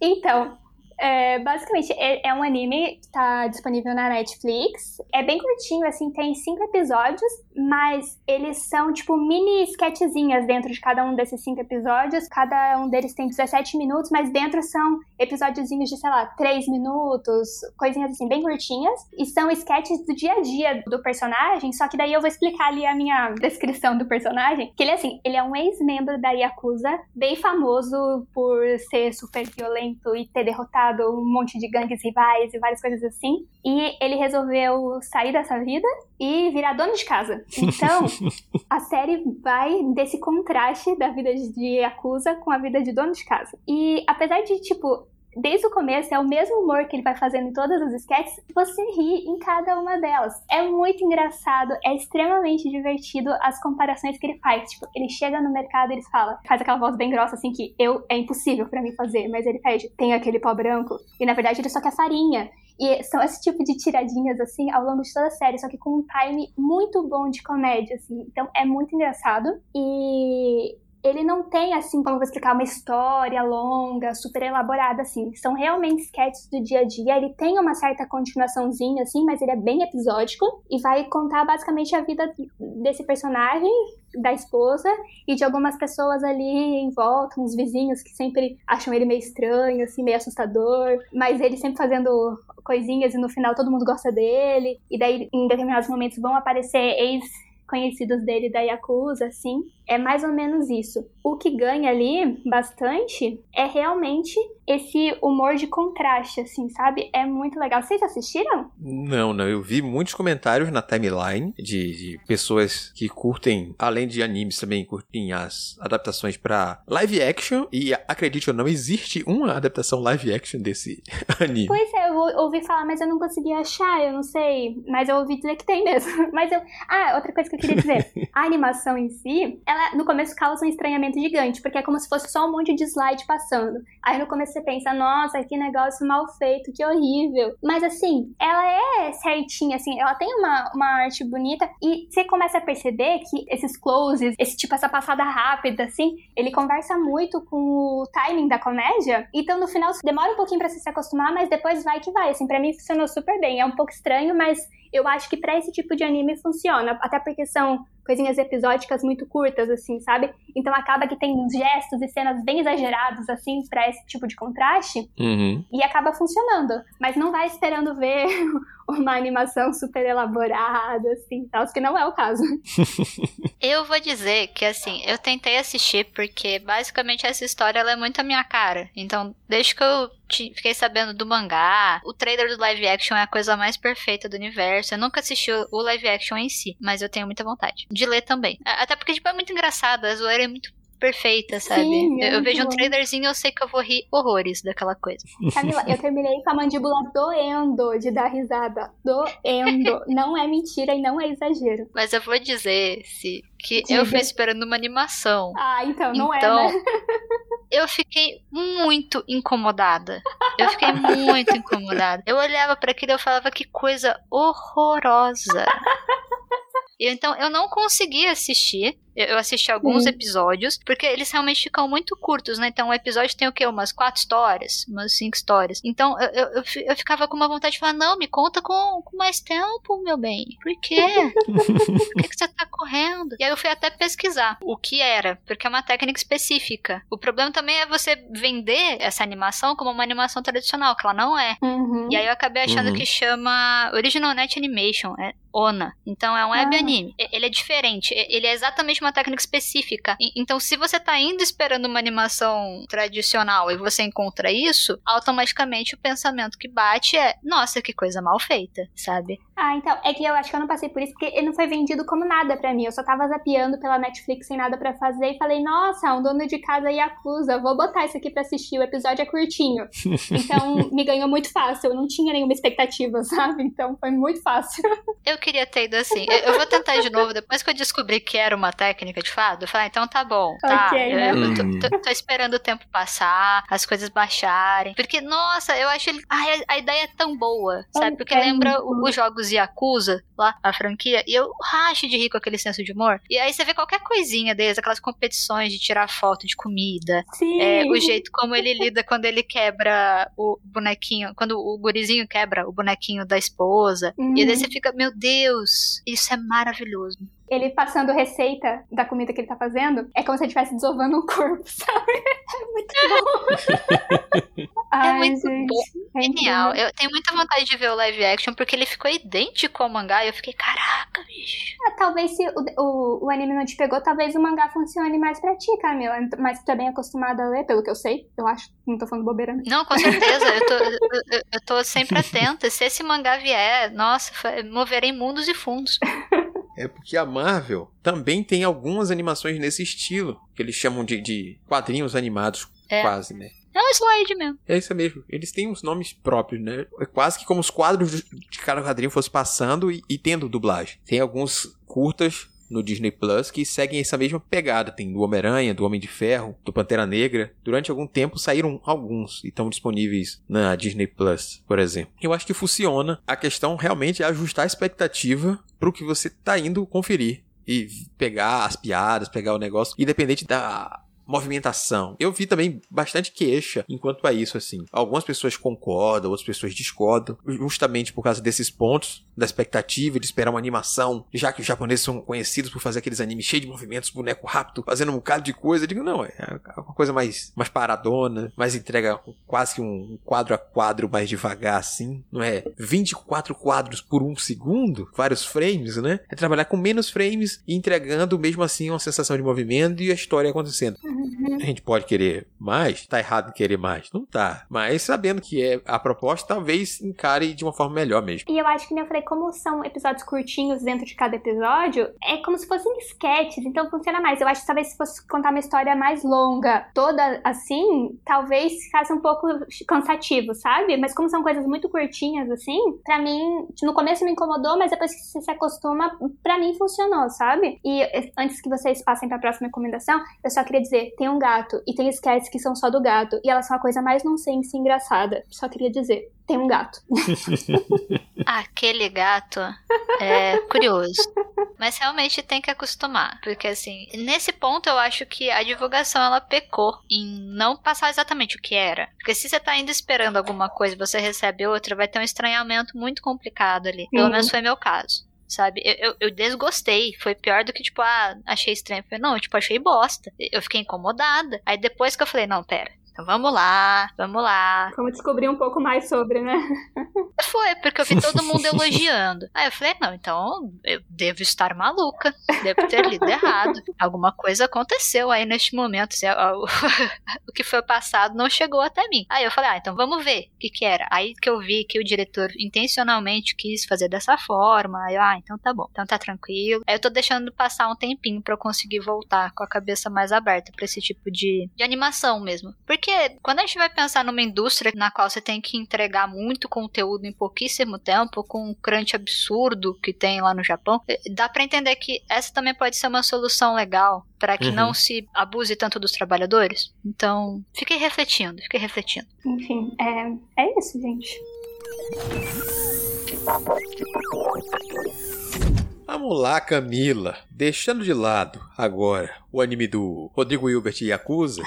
então, é, basicamente, é, é, um anime que tá disponível na Netflix. É bem curtinho, assim, tem cinco episódios, mas eles são, tipo, mini sketchzinhas dentro de cada um desses cinco episódios. Cada um deles tem 17 minutos, mas dentro são episódiozinhos de, sei lá, 3 minutos, coisinhas assim, bem curtinhas. E são sketches do dia a dia do personagem, só que daí eu vou explicar ali a minha descrição do personagem. Que ele, assim, ele é um ex-membro da Yakuza, bem famoso por ser super violento e ter derrotado um monte de gangues rivais e várias coisas assim. E ele resolveu sair dessa vida e virar dono de casa. Então, <laughs> a série vai desse contraste da vida de Yakuza com a vida de dono de casa. E apesar de, tipo, desde o começo, é o mesmo humor que ele vai fazendo em todas as sketches, você ri em cada uma delas. É muito engraçado, é extremamente divertido as comparações que ele faz. Tipo, ele chega no mercado e ele fala, faz aquela voz bem grossa assim que eu é impossível para mim fazer, mas ele pede, tem aquele pó branco, e na verdade ele só quer farinha. E são esse tipo de tiradinhas, assim, ao longo de toda a série, só que com um time muito bom de comédia, assim. Então é muito engraçado. E ele não tem, assim, como vou explicar, uma história longa, super elaborada, assim. São realmente sketches do dia a dia. Ele tem uma certa continuaçãozinha, assim, mas ele é bem episódico e vai contar basicamente a vida desse personagem da esposa e de algumas pessoas ali em volta, uns vizinhos que sempre acham ele meio estranho, assim, meio assustador, mas ele sempre fazendo coisinhas e no final todo mundo gosta dele, e daí em determinados momentos vão aparecer ex conhecidos dele da Yakuza, assim. É mais ou menos isso. O que ganha ali bastante é realmente esse humor de contraste, assim, sabe? É muito legal. Vocês assistiram? Não, não. Eu vi muitos comentários na timeline de, de pessoas que curtem, além de animes, também curtem as adaptações para live action. E acredite ou não, existe uma adaptação live action desse <laughs> anime. Pois é, eu ouvi falar, mas eu não consegui achar, eu não sei. Mas eu ouvi dizer que tem mesmo. <laughs> Mas eu. Ah, outra coisa que eu queria dizer. A animação em si, ela no começo causa um estranhamento gigante, porque é como se fosse só um monte de slide passando. Aí no começo você pensa, nossa, que negócio mal feito, que horrível. Mas assim, ela é certinha, assim, ela tem uma, uma arte bonita e você começa a perceber que esses closes, esse tipo, essa passada rápida, assim, ele conversa muito com o timing da comédia. Então no final demora um pouquinho para você se acostumar, mas depois vai que vai. Assim, pra mim funcionou super bem. É um pouco estranho, mas eu acho que para esse tipo de anime funciona. Até porque são coisinhas episódicas muito curtas, assim, sabe? Então acaba que tem uns gestos e cenas bem exagerados, assim, para esse tipo de contraste. Uhum. E acaba funcionando. Mas não vai esperando ver uma animação super elaborada, assim, tal, que não é o caso. <laughs> eu vou dizer que, assim, eu tentei assistir porque, basicamente, essa história ela é muito a minha cara. Então, desde que eu fiquei sabendo do mangá, o trailer do live action é a coisa mais perfeita do universo. Eu nunca assisti o live action em si, mas eu tenho muita vontade de ler também. Até porque, tipo, é muito engraçado, a zoeira é muito perfeita, sabe? Sim, eu, eu vejo um trailerzinho e eu sei que eu vou rir horrores daquela coisa. Camila, eu terminei com a mandíbula doendo de dar risada. Doendo. não é mentira e não é exagero. Mas eu vou dizer, se que Diga. eu fui esperando uma animação. Ah, então não é, então, é, né? eu fiquei muito incomodada. Eu fiquei muito <laughs> incomodada. Eu olhava para aquilo e eu falava que coisa horrorosa. Então eu não consegui assistir. Eu assisti alguns uhum. episódios, porque eles realmente ficam muito curtos, né? Então o episódio tem o quê? Umas quatro histórias, umas cinco histórias. Então eu, eu, eu ficava com uma vontade de falar: não, me conta com, com mais tempo, meu bem. Por quê? <laughs> Por que, que você tá correndo? E aí eu fui até pesquisar o que era, porque é uma técnica específica. O problema também é você vender essa animação como uma animação tradicional, que ela não é. Uhum. E aí eu acabei achando uhum. que chama Original Net Animation, é ONA. Então é um web ah. anime. Ele é diferente. Ele é exatamente uma técnica específica. Então, se você tá indo esperando uma animação tradicional e você encontra isso, automaticamente o pensamento que bate é: nossa, que coisa mal feita, sabe? Ah, então, é que eu acho que eu não passei por isso porque ele não foi vendido como nada para mim. Eu só tava zapeando pela Netflix sem nada para fazer e falei, nossa, um dono de casa Yakuza, vou botar isso aqui pra assistir. O episódio é curtinho. <laughs> Então, me ganhou muito fácil. Eu não tinha nenhuma expectativa, <laughs> sabe? Então, foi muito fácil. Eu queria ter ido assim. Eu vou tentar de novo. Depois que eu descobri que era uma técnica de fado, eu falei, ah, então tá bom. Tá, okay, né? eu, tô, tô, tô, esperando o tempo passar, as coisas baixarem. Porque, nossa, eu acho ele. Ai, a, a ideia é tão boa, sabe? Porque lembra os jogos dos Yakuza, lá, a franquia, e eu racho de rir com aquele senso de humor. E aí você vê qualquer coisinha deles, aquelas competições de tirar foto de comida, é, o jeito como ele lida quando ele quebra o bonequinho, quando o gurizinho quebra o bonequinho da esposa. Uhum. E daí você fica, meu Deus, isso é maravilhoso ele passando receita da comida que ele tá fazendo, é como se ele estivesse desovando um corpo, <laughs> sabe? É muito bom. <laughs> é Ai, muito gente, bom. É Genial. Eu tenho muita vontade de ver o live action, porque ele ficou idêntico ao mangá, e eu fiquei, caraca, bicho. Ah, talvez se o, o, o, anime não te pegou, talvez o mangá funcione mais pra ti, Camila. Mas tu é bem acostumada a ler, pelo que eu sei, eu acho. Não tô falando bobeira. Não, não com certeza. eu, tô, <laughs> eu, eu tô sempre atenta. Se esse mangá vier, nossa, moverei mundos e fundos. <laughs> É porque a Marvel também tem algumas animações nesse estilo, que eles chamam de, de quadrinhos animados, é. quase, né? É um slide mesmo. É isso mesmo. Eles têm uns nomes próprios, né? É quase que como os quadros de cada quadrinho fosse passando e, e tendo dublagem. Tem alguns curtas no Disney Plus que seguem essa mesma pegada. Tem do Homem-Aranha, do Homem de Ferro, do Pantera Negra. Durante algum tempo saíram alguns e estão disponíveis na Disney Plus, por exemplo. Eu acho que funciona. A questão realmente é ajustar a expectativa para o que você está indo conferir. e pegar as piadas, pegar o negócio, independente da movimentação. Eu vi também bastante queixa enquanto a isso, assim. Algumas pessoas concordam, outras pessoas discordam, justamente por causa desses pontos da expectativa de esperar uma animação, já que os japoneses são conhecidos por fazer aqueles animes cheios de movimentos, boneco rápido, fazendo um bocado de coisa. Eu digo, não, é uma coisa mais, mais paradona, mais entrega quase que um quadro a quadro mais devagar, assim. Não é 24 quadros por um segundo, vários frames, né? É trabalhar com menos frames e entregando mesmo assim uma sensação de movimento e a história acontecendo. A gente pode querer mais, tá errado em querer mais, não tá. Mas sabendo que é a proposta, talvez encare de uma forma melhor mesmo. E eu acho que, eu falei, como são episódios curtinhos dentro de cada episódio, é como se fossem sketches, então funciona mais. Eu acho que talvez se fosse contar uma história mais longa, toda assim, talvez ficasse um pouco cansativo, sabe? Mas como são coisas muito curtinhas, assim, pra mim, no começo me incomodou, mas depois que você se acostuma, pra mim funcionou, sabe? E antes que vocês passem pra próxima recomendação, eu só queria dizer, tem um gato e tem sketches que são só do gato. E elas são a coisa mais nonsense e engraçada. Só queria dizer, tem um gato. <laughs> <laughs> Aquele gato é curioso. Mas realmente tem que acostumar. Porque assim, nesse ponto eu acho que a divulgação ela pecou em não passar exatamente o que era. Porque se você tá ainda esperando alguma coisa você recebe outra, vai ter um estranhamento muito complicado ali. Pelo uhum. menos foi meu caso sabe? Eu, eu, eu, desgostei. Foi pior do que, tipo, ah, achei estranho. Não, tipo, achei bosta. Eu fiquei incomodada. Aí depois que eu falei, não, pera. Então vamos lá, vamos lá. Como descobrir um pouco mais sobre, né? Foi, porque eu vi todo mundo <laughs> elogiando. Aí eu falei, não, então eu devo estar maluca. Devo ter lido errado. <laughs> Alguma coisa aconteceu aí neste momento. Assim, <laughs> o que foi passado não chegou até mim. Aí eu falei, ah, então vamos ver o que que era. Aí que eu vi que o diretor intencionalmente quis fazer dessa forma. Aí eu, ah, então tá bom. Então tá tranquilo. Aí eu tô deixando passar um tempinho para eu conseguir voltar com a cabeça mais aberta para esse tipo de, de animação mesmo. Porque porque quando a gente vai pensar numa indústria na qual você tem que entregar muito conteúdo em pouquíssimo tempo, com um crunch absurdo que tem lá no Japão, eh, dá para entender que essa também pode ser uma solução legal para que uhum. não se abuse tanto dos trabalhadores. Então, fiquei refletindo, fiquei refletindo. Enfim, é, é isso, gente. Vamos lá, Camila. Deixando de lado agora o anime do Rodrigo Hilbert e Yakuza,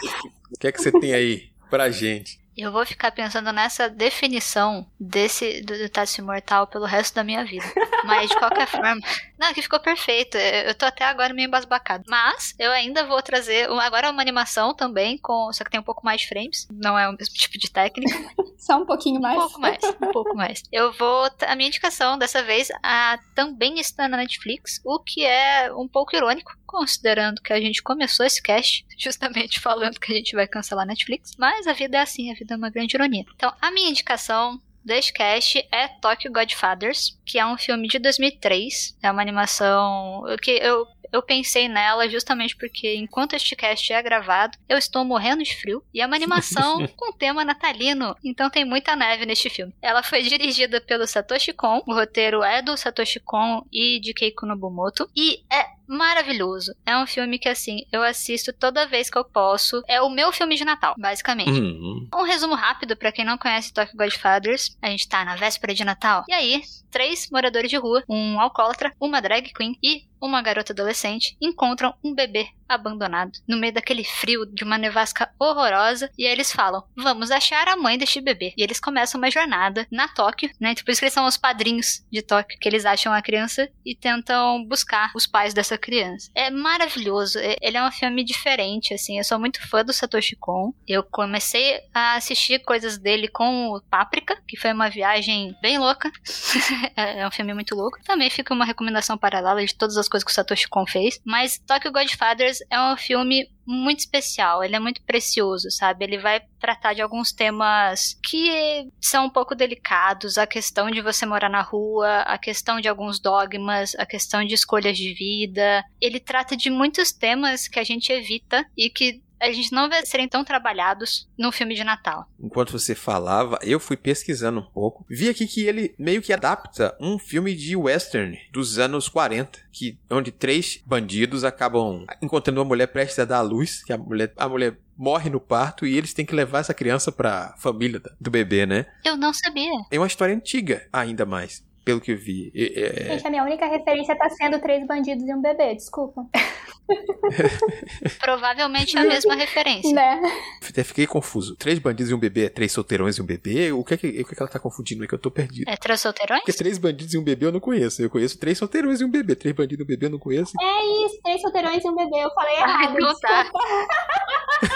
o que é que você tem aí pra gente? Eu vou ficar pensando nessa definição desse do, do Tatsu Mortal pelo resto da minha vida. Mas de qualquer forma. Não, que ficou perfeito. Eu tô até agora meio embasbacado. Mas eu ainda vou trazer. Agora uma animação também, com só que tem um pouco mais de frames. Não é o mesmo tipo de técnica. <laughs> Só um pouquinho mais. Um pouco mais, um pouco mais. Eu vou. A minha indicação dessa vez a, também está na Netflix, o que é um pouco irônico, considerando que a gente começou esse cast <laughs> justamente falando que a gente vai cancelar a Netflix. Mas a vida é assim, a vida é uma grande ironia. Então, a minha indicação deste cast é Tokyo Godfathers, que é um filme de 2003. É uma animação que eu eu pensei nela justamente porque enquanto este cast é gravado, eu estou morrendo de frio e é uma animação <laughs> com tema natalino, então tem muita neve neste filme. Ela foi dirigida pelo Satoshi Kon, o roteiro é do Satoshi Kon e de Keiko Nobumoto e é maravilhoso. É um filme que, assim, eu assisto toda vez que eu posso. É o meu filme de Natal, basicamente. Uhum. Um resumo rápido para quem não conhece Tokyo Godfathers. A gente tá na véspera de Natal. E aí, três moradores de rua, um alcoólatra, uma drag queen e uma garota adolescente encontram um bebê abandonado no meio daquele frio de uma nevasca horrorosa e aí eles falam: "Vamos achar a mãe deste bebê". E eles começam uma jornada na Tóquio, né? Por isso que eles são os padrinhos de Tóquio, que eles acham a criança e tentam buscar os pais dessa criança. É maravilhoso, é, ele é um filme diferente assim. Eu sou muito fã do Satoshi Kon. Eu comecei a assistir coisas dele com o Páprica, que foi uma viagem bem louca. <laughs> É, é um filme muito louco. Também fica uma recomendação paralela de todas as coisas que o Satoshi Kon fez, mas Tokyo Godfathers é um filme muito especial, ele é muito precioso, sabe? Ele vai tratar de alguns temas que são um pouco delicados, a questão de você morar na rua, a questão de alguns dogmas, a questão de escolhas de vida. Ele trata de muitos temas que a gente evita e que a gente não vê serem tão trabalhados no filme de Natal. Enquanto você falava, eu fui pesquisando um pouco. Vi aqui que ele meio que adapta um filme de western dos anos 40, que onde três bandidos acabam encontrando uma mulher prestes a dar à luz, que a mulher, a mulher morre no parto e eles têm que levar essa criança pra família do bebê, né? Eu não sabia. É uma história antiga, ainda mais. Pelo que eu vi. É, Gente, a minha única referência tá sendo Três Bandidos e um Bebê, desculpa. <laughs> Provavelmente é a mesma referência. Né? Até fiquei confuso. Três bandidos e um bebê é três solteirões e um bebê? O que é que, o que, é que ela tá confundindo? É que eu tô perdido. É três solteirões? Porque três bandidos e um bebê eu não conheço. Eu conheço três solteirões e um bebê. Três bandidos e um bebê eu não conheço. É isso, Três Solteirões e um Bebê, eu falei Ah, errado, então tá.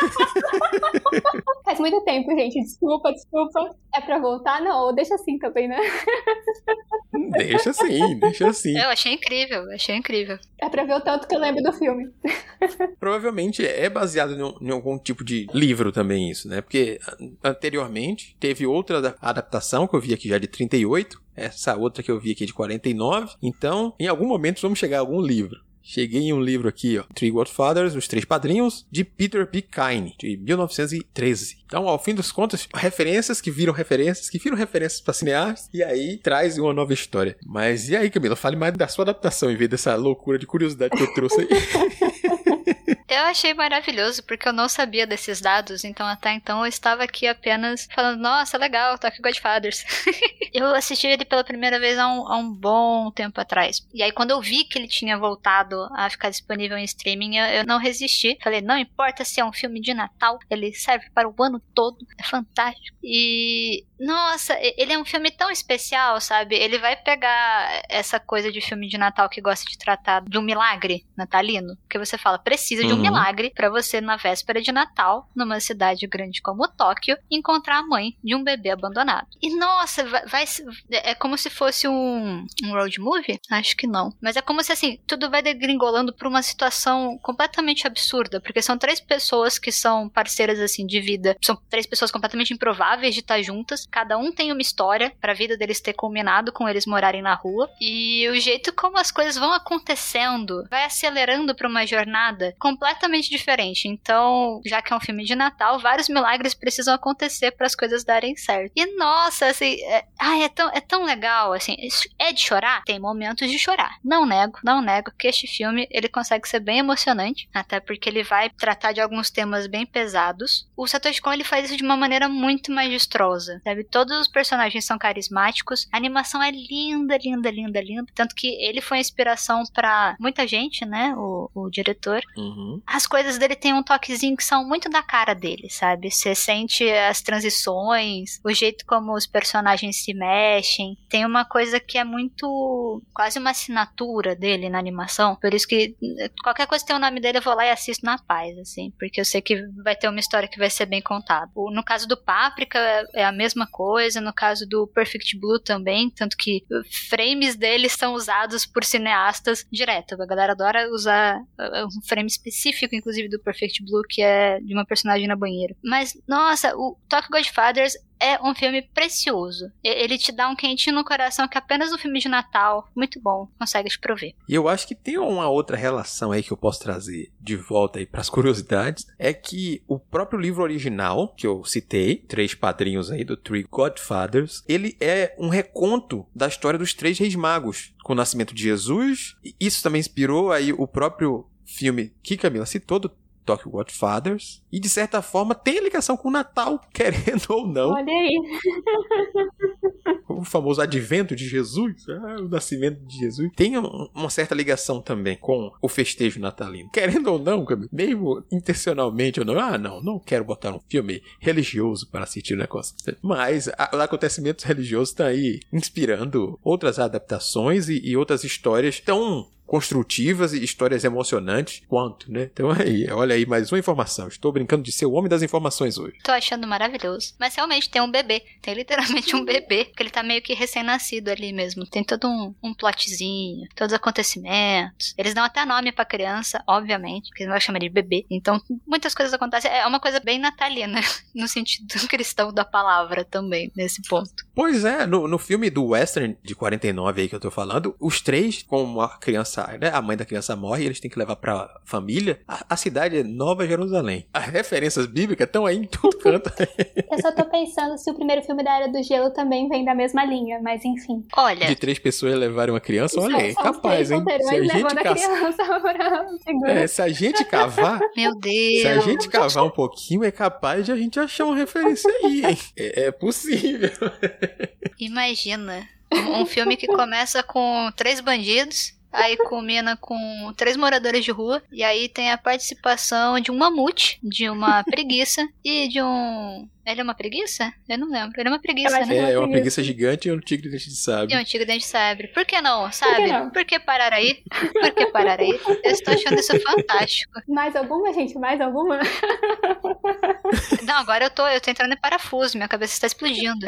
<laughs> Faz muito tempo, gente, desculpa, desculpa. É pra voltar? Não, deixa assim também, né? <laughs> Deixa assim, deixa assim. Eu achei incrível, achei incrível. É pra ver o tanto que eu lembro do filme. <laughs> Provavelmente é baseado em, em algum tipo de livro também isso, né? Porque anteriormente teve outra da- adaptação que eu vi aqui já de 38, essa outra que eu vi aqui de 49. Então, em algum momento vamos chegar a algum livro. Cheguei em um livro aqui, ó, Three Godfathers, Os Três Padrinhos, de Peter P. Kine, de 1913. Então, ao fim dos contos, referências que viram referências, que viram referências para cineastas, e aí traz uma nova história. Mas e aí, Camila, fale mais da sua adaptação, em vez dessa loucura de curiosidade que eu trouxe aí. <laughs> Eu achei maravilhoso, porque eu não sabia desses dados, então até então eu estava aqui apenas falando, nossa, legal, Tokyo Godfathers. <laughs> eu assisti ele pela primeira vez há um, há um bom tempo atrás. E aí quando eu vi que ele tinha voltado a ficar disponível em streaming, eu, eu não resisti. Falei, não importa se é um filme de Natal, ele serve para o ano todo, é fantástico. E, nossa, ele é um filme tão especial, sabe? Ele vai pegar essa coisa de filme de Natal que gosta de tratar de um milagre natalino, que você fala, precisa de um Uhum. Milagre para você na véspera de Natal, numa cidade grande como Tóquio, encontrar a mãe de um bebê abandonado. E nossa, vai, vai se- é como se fosse um, um road movie? Acho que não. Mas é como se assim, tudo vai degringolando pra uma situação completamente absurda, porque são três pessoas que são parceiras assim de vida, são três pessoas completamente improváveis de estar juntas, cada um tem uma história pra vida deles ter culminado com eles morarem na rua, e o jeito como as coisas vão acontecendo vai acelerando pra uma jornada completamente diferente. Então, já que é um filme de Natal, vários milagres precisam acontecer para as coisas darem certo. E nossa, assim, é, ai, é tão, é tão legal, assim, é de chorar? Tem momentos de chorar. Não nego, não nego que este filme, ele consegue ser bem emocionante, até porque ele vai tratar de alguns temas bem pesados. O Satoshi Kon, ele faz isso de uma maneira muito majestrosa, sabe? Todos os personagens são carismáticos, a animação é linda, linda, linda, linda, tanto que ele foi a inspiração para muita gente, né, o, o diretor, Uhum. As coisas dele tem um toquezinho que são muito da cara dele, sabe? Você sente as transições, o jeito como os personagens se mexem. Tem uma coisa que é muito. quase uma assinatura dele na animação. Por isso que eh, qualquer coisa que tem o nome dele, eu vou lá e assisto na paz, assim. Porque eu sei que vai ter uma história que vai ser bem contada. No caso do Páprica é- é a mesma coisa, no caso do Perfect Blue também, tanto que frames dele são usados por cineastas direto. A galera adora usar uh, um frame específico, inclusive, do Perfect Blue, que é de uma personagem na banheira. Mas, nossa, o Tokyo Godfathers é um filme precioso. Ele te dá um quentinho no coração que apenas um filme de Natal, muito bom, consegue te prover. E eu acho que tem uma outra relação aí que eu posso trazer de volta aí pras <laughs> curiosidades, é que o próprio livro original, que eu citei, Três Padrinhos aí do Three Godfathers, ele é um reconto da história dos três reis magos, com o nascimento de Jesus. Isso também inspirou aí o próprio filme que Camila citou, do Tokyo Godfathers, e de certa forma tem ligação com o Natal, <laughs> querendo ou não Olha aí. <laughs> o famoso advento de Jesus, ah, o nascimento de Jesus, tem um- uma certa ligação também com o festejo natalino. Querendo ou não, mesmo intencionalmente ou não, ah, não, não quero botar um filme religioso para assistir o negócio. Mas a- os acontecimentos religiosos estão aí inspirando outras adaptações e, e outras histórias tão construtivas e histórias emocionantes quanto, né? Então <laughs> aí, olha aí mais uma informação. Estou brincando de ser o homem das informações hoje. Tô achando maravilhoso. Mas realmente tem um bebê. Tem literalmente um bebê. Que ele tá meio que recém-nascido ali mesmo. Tem todo um, um plotzinho, todos os acontecimentos. Eles dão até nome pra criança, obviamente. Porque não vai chamar de bebê. Então, muitas coisas acontecem. É uma coisa bem natalina. <laughs> No sentido <laughs> cristão da palavra também, nesse ponto. Pois é, no, no filme do Western de 49 aí que eu tô falando, os três, como a criança, né, a mãe da criança morre, eles têm que levar pra família, a, a cidade é Nova Jerusalém. As referências bíblicas estão aí em tudo canto. <laughs> Eu só tô pensando se o primeiro filme da Era do Gelo também vem da mesma linha, mas enfim. Olha, De três pessoas levarem uma criança, olha aí, capaz, hein? Se a gente, a criança é, se a gente cavar, <laughs> meu Deus. se a gente cavar um pouquinho, é capaz de a gente achar uma referência aí, hein? <laughs> É, é possível. Imagina. Um filme que começa com três bandidos Aí combina com três moradores de rua. E aí tem a participação de um mamute, de uma preguiça e de um. Ele é uma preguiça? Eu não lembro. Ele é uma preguiça, né? É, é uma preguiça gigante e um tigre dente de E sabre. um tigre dente de sabre. Por que não, sabe? não? Por que parar aí? Por que parar aí? Eu estou achando isso fantástico. <laughs> Mais alguma, gente? Mais alguma? <laughs> Não, agora eu tô, eu tô entrando em parafuso, minha cabeça está explodindo.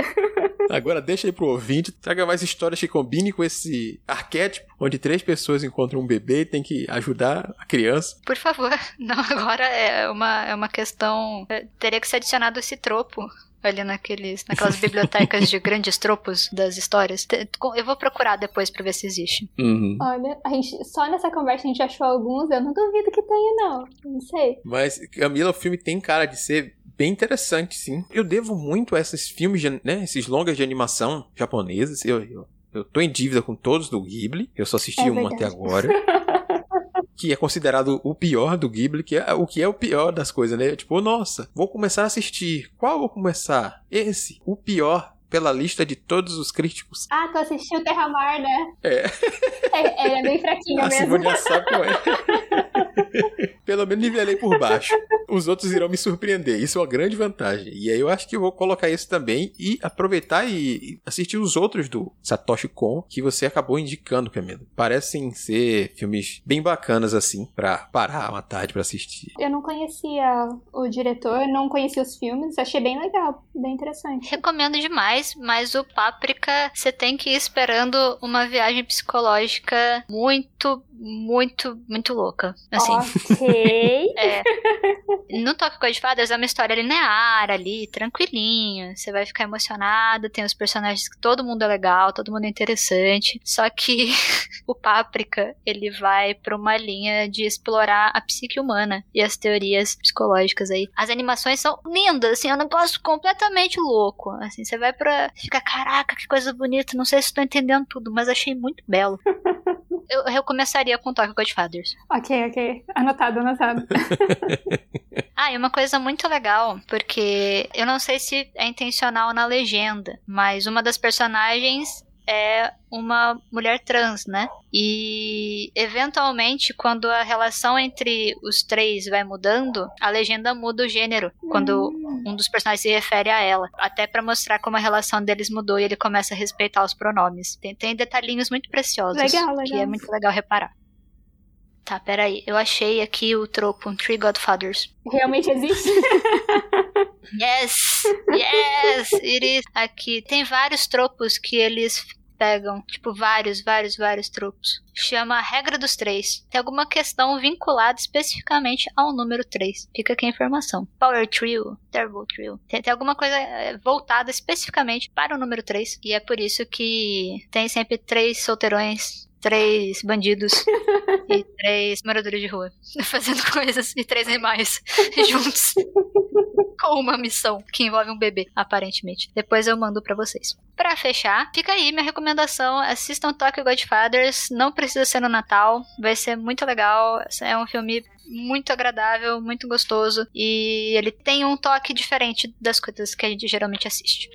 Agora deixa aí pro ouvinte, traga mais histórias que combinem com esse arquétipo, onde três pessoas encontram um bebê e tem que ajudar a criança. Por favor. <laughs> Não, agora é uma, é uma questão. é, Teria que ser adicionado esse tropo. Ali naqueles, naquelas bibliotecas de <laughs> grandes tropos das histórias. Eu vou procurar depois pra ver se existe. Uhum. Olha, a gente, só nessa conversa a gente achou alguns, eu não duvido que tenha, não. Não sei. Mas, Camila, o filme tem cara de ser bem interessante, sim. Eu devo muito a esses filmes, de, né, esses longas de animação japoneses. Eu, eu, eu tô em dívida com todos do Ghibli. Eu só assisti É um verdade. até agora. <laughs> que é considerado o pior do Ghibli, que é o que é o pior das coisas, né? Tipo, nossa, vou começar a assistir. Qual vou começar? Esse, o pior pela lista de todos os críticos. Ah, tu assistiu Terramar, né? É. É, ele é bem fraquinho A mesmo. Simone sabe é. Pelo menos nivelei por baixo. Os outros irão me surpreender. Isso é uma grande vantagem. E aí eu acho que eu vou colocar isso também e aproveitar e assistir os outros do Satoshi Kon que você acabou indicando, Camila. Parecem ser filmes bem bacanas assim pra parar uma tarde pra assistir. Eu não conhecia o diretor, não conhecia os filmes, achei bem legal, bem interessante. Recomendo demais, mas o Páprica você tem que ir esperando uma viagem psicológica muito, muito, muito louca. Assim, Ok. <laughs> é. No Tokyo Godfathers é uma história linear ali, tranquilinho. Você vai ficar emocionado, tem os personagens que todo mundo é legal, todo mundo é interessante. Só que <laughs> o Páprica, ele vai pra uma linha de explorar a psique humana e as teorias psicológicas aí. As animações são lindas, assim, é um negócio completamente louco. Assim, você vai pra. Fica, caraca, que coisa bonita. Não sei se estou entendendo tudo, mas achei muito belo. <laughs> Eu recomeçaria com Tokyo Godfathers. ok, ok. Anotado, anotado. <laughs> Ah, e uma coisa muito legal, porque eu não sei se é intencional na legenda, mas uma das personagens é uma mulher trans, né? E eventualmente, quando a relação entre os três vai mudando, a legenda muda o gênero quando um dos personagens se refere a ela, até pra mostrar como a relação deles mudou e ele começa a respeitar os pronomes. Tem, tem detalhinhos muito preciosos Legal, que legal. é muito legal reparar. Tá, peraí. Eu achei aqui o tropo Three Godfathers. Realmente existe? <laughs> Yes! Yes! It is. Aqui. Tem vários tropos que eles pegam. Tipo, vários, vários, vários tropos. Chama a regra dos três. Tem alguma questão vinculada especificamente ao número 3. Fica aqui a informação. Power Trio, Terrible Trio. Tem, tem alguma coisa eh, voltada especificamente para o número 3. E é por isso que tem sempre três solteirões. Três bandidos <laughs> e três moradores de rua <laughs> fazendo coisas e três animais <laughs> juntos uma missão que envolve um bebê, aparentemente. Depois eu mando pra vocês. Pra fechar, fica aí minha recomendação: assistam Tokyo Godfathers. Não precisa ser no Natal, vai ser muito legal. É um filme muito agradável, muito gostoso e ele tem um toque diferente das coisas que a gente geralmente assiste.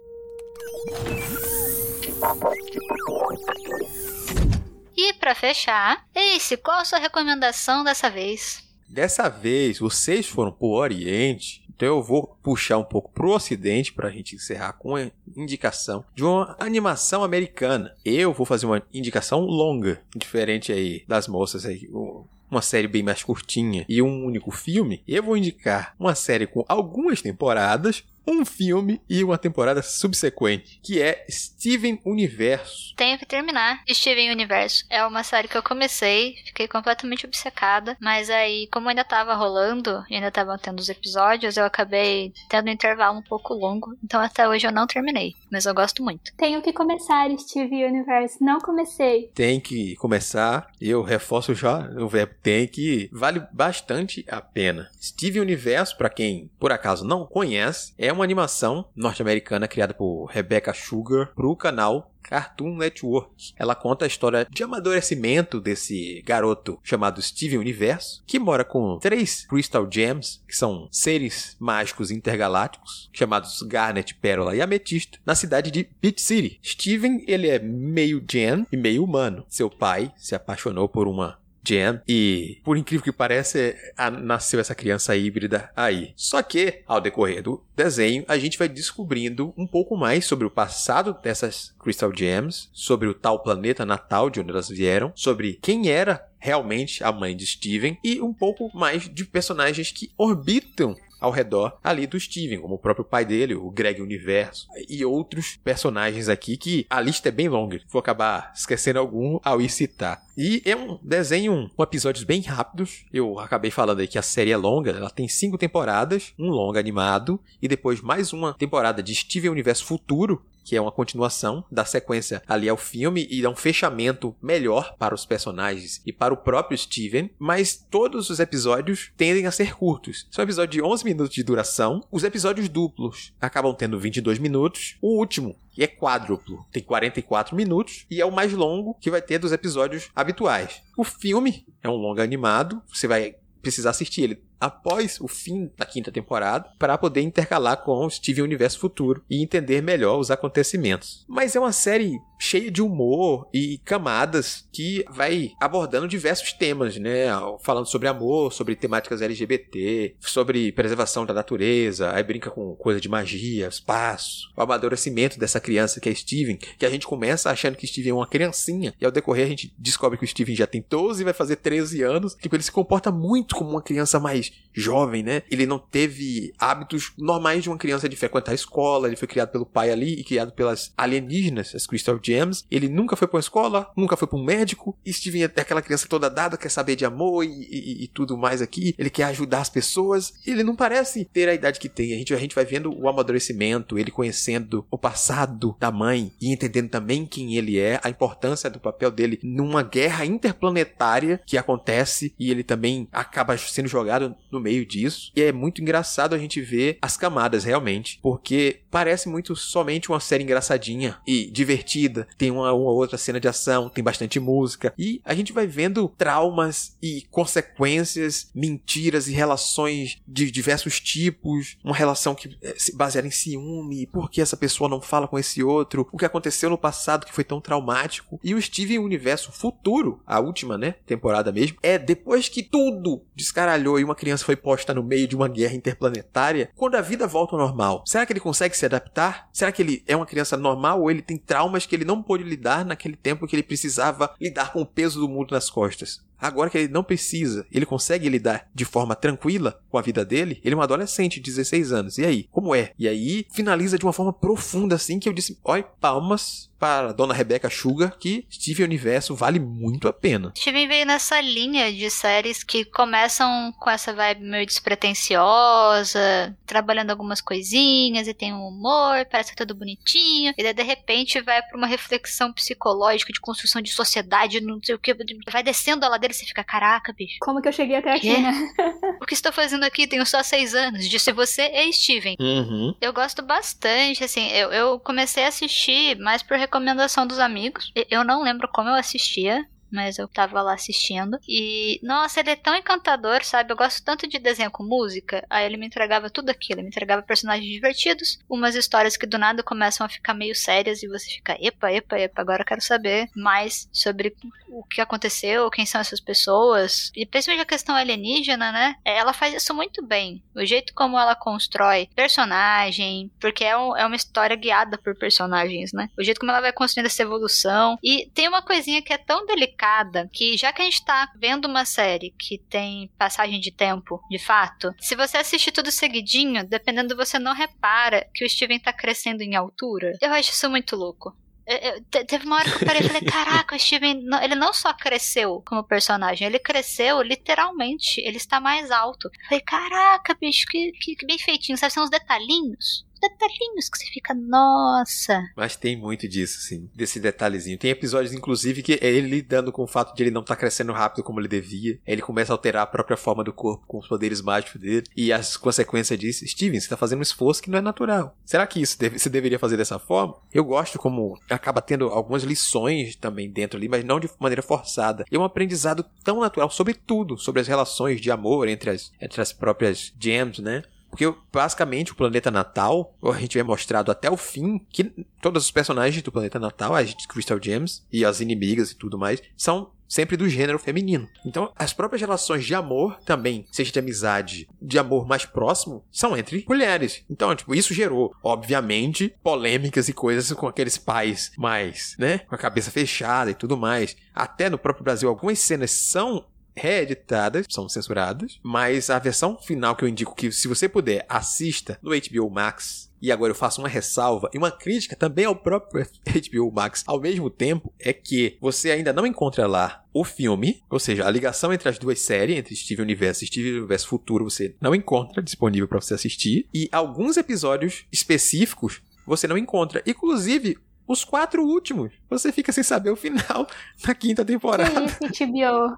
E pra fechar, Ace, qual a sua recomendação dessa vez? Dessa vez, vocês foram pro Oriente, então eu vou puxar um pouco pro Ocidente pra gente encerrar com a indicação de uma animação americana. Eu vou fazer uma indicação longa, diferente aí das moças aí. um- Uma série bem mais curtinha e um único filme. Eu vou indicar uma série com algumas temporadas, um filme e uma temporada subsequente, que é Steven Universo. Tenho que terminar. Steven Universo é uma série que eu comecei, fiquei completamente obcecada, mas aí, como ainda tava rolando e ainda estavam tendo os episódios, eu acabei tendo um intervalo um pouco longo, então até hoje eu não terminei, mas eu gosto muito. Tenho que começar, Steve Universe. Não comecei. tem que começar. Eu reforço já o verbo tem que vale bastante a pena. Steven Universo, para quem por acaso não conhece, é é uma animação norte-americana criada por Rebecca Sugar para o canal Cartoon Network. Ela conta a história de amadurecimento desse garoto chamado Steven Universo, que mora com três Crystal Gems, que são seres mágicos intergalácticos, chamados Garnet, Pérola e Ametista, na cidade de Beach City. Steven, ele é meio Gem e meio humano. Seu pai se apaixonou por uma Jen. E, por incrível que pareça, nasceu essa criança híbrida aí. Só que, ao decorrer do desenho, a gente vai descobrindo um pouco mais sobre o passado dessas Crystal Gems, sobre o tal planeta natal de onde elas vieram, sobre quem era realmente a mãe de Steven e um pouco mais de personagens que orbitam ao redor ali do Steven, como o próprio pai dele, o Greg Universo, e outros personagens aqui que a lista é bem longa. Vou acabar esquecendo algum ao ir citar. E é um desenho com episódios bem rápidos. Eu acabei falando aí que a série é longa, ela tem cinco temporadas, um longa animado, e depois mais uma temporada de Steven Universo Futuro, que é uma continuação da sequência ali ao filme e dá um fechamento melhor para os personagens e para o próprio Steven, mas todos os episódios tendem a ser curtos. São episódios de 11 minutos de duração. Os episódios duplos acabam tendo 22 minutos. O último, que é quádruplo, tem 44 minutos e é o mais longo que vai ter dos episódios habituais. O filme é um longa animado, você vai precisar assistir ele após o fim da quinta temporada para poder intercalar com o Steven Universo Futuro e entender melhor os acontecimentos. Mas é uma série cheia de humor e camadas que vai abordando diversos temas, né? Falando sobre amor, sobre temáticas LGBT, sobre preservação da natureza, aí brinca com coisa de magia, espaço, o amadurecimento dessa criança que é Steven, que a gente começa achando que Steven é uma criancinha e ao decorrer a gente descobre que o Steven já tem 12 e vai fazer 13 anos, tipo, ele se comporta muito como uma criança mais jovem, né? Ele não teve hábitos normais de uma criança de frequentar a escola, ele foi criado pelo pai ali e criado pelas alienígenas, as Crystal Gems. Ele nunca foi para uma escola, nunca foi para um médico. E Steven é aquela criança toda dada, quer saber de amor e, e, e, tudo mais aqui. Ele quer ajudar as pessoas. Ele não parece ter a idade que tem. A gente, a gente vai vendo o amadurecimento, ele conhecendo o passado da mãe e entendendo também quem ele é, a importância do papel dele numa guerra interplanetária que acontece e ele também acaba sendo jogado no meio disso. E é muito engraçado a gente ver as camadas realmente, porque parece muito somente uma série engraçadinha e divertida. Tem uma, uma outra cena de ação, tem bastante música e a gente vai vendo traumas e consequências, mentiras e relações de diversos tipos. Uma relação que é, se em ciúme, por que essa pessoa não fala com esse outro, o que aconteceu no passado que foi tão traumático. E o Steven Universo Futuro, a última, né, temporada mesmo, é depois que tudo descaralhou e uma criança foi posta no meio de uma guerra interplanetária, quando a vida volta ao normal, será que ele consegue se adaptar? Será que ele é uma criança normal ou ele tem traumas que ele não pôde lidar naquele tempo que ele precisava lidar com o peso do mundo nas costas? Agora que ele não precisa, ele consegue lidar de forma tranquila com a vida dele, ele é um adolescente de 16 anos. E aí? Como é? E aí finaliza de uma forma profunda assim que eu disse: "Oi, palmas para Dona Rebecca Sugar que Steven Universo vale muito a pena. Steven veio nessa linha de séries que começam com essa vibe meio despretensiosa, trabalhando algumas coisinhas e tem um humor, parece tudo bonitinho, e daí de repente vai para uma reflexão psicológica de construção de sociedade, não sei o que, vai descendo a ladeira e você fica, caraca, bicho. Como que eu cheguei até aqui, né? o que estou fazendo aqui? Tenho só seis anos. Disse você é Steven. Uhum. Eu gosto bastante, assim, eu, eu comecei a assistir mais por recomendação dos amigos. Eu não lembro como eu assistia mas eu tava lá assistindo. E, nossa, ele é tão encantador, sabe? Eu gosto tanto de desenho com música. Aí ele me entregava tudo aquilo. Ele me entregava personagens divertidos, umas histórias que do nada começam a ficar meio sérias e você fica, epa, epa, epa, agora eu quero saber mais sobre o que aconteceu, quem são essas pessoas. E principalmente a questão alienígena, né? Ela faz isso muito bem. O jeito como ela constrói personagem, porque é, um, é uma história guiada por personagens, né? O jeito como ela vai construindo essa evolução. E tem uma coisinha que é tão delicada que já que a gente tá vendo uma série que tem passagem de tempo, de fato, se você assistir tudo seguidinho, dependendo você não repara que o Steven tá crescendo em altura. Eu acho isso muito louco. Eu, eu, teve uma hora que eu parei e falei, <laughs> caraca, o Steven, ele não só cresceu como personagem, ele cresceu literalmente, ele está mais alto. Eu falei, caraca, bicho, que, que, que bem feitinho, sabe? São uns detalhinhos detalhinhos que você fica, nossa. Mas tem muito disso, sim, desse detalhezinho. Tem episódios, inclusive, que é ele lidando com o fato de ele não estar tá crescendo rápido como ele devia. Ele começa a alterar a própria forma do corpo com os poderes mágicos dele. E as consequências disso, Steven, você tá fazendo um esforço que não é natural. Será que isso deve, você deveria fazer dessa forma? Eu gosto como acaba tendo algumas lições também dentro ali, mas não de maneira forçada. E é um aprendizado tão natural sobre tudo, sobre as relações de amor entre as, entre as próprias gems, né? Porque basicamente o planeta Natal, a gente é mostrado até o fim que todos os personagens do planeta Natal, as Crystal Gems e as inimigas e tudo mais, são sempre do gênero feminino. Então, as próprias relações de amor também, seja de amizade, de amor mais próximo, são entre mulheres. Então, tipo, isso gerou, obviamente, polêmicas e coisas com aqueles pais mais, né, com a cabeça fechada e tudo mais. Até no próprio Brasil, algumas cenas são reeditadas, são censuradas, mas a versão final que eu indico que, se você puder, assista no HBO Max. E agora eu faço uma ressalva e uma crítica também ao próprio <laughs> HBO Max ao mesmo tempo, é que você ainda não encontra lá o filme, ou seja, a ligação entre as duas séries, entre Steven Universo e Steven Universo Futuro, você não encontra disponível para você assistir. E alguns episódios específicos você não encontra. Inclusive, os quatro últimos. Você fica sem saber o final <laughs> na quinta temporada. Que isso, TBO.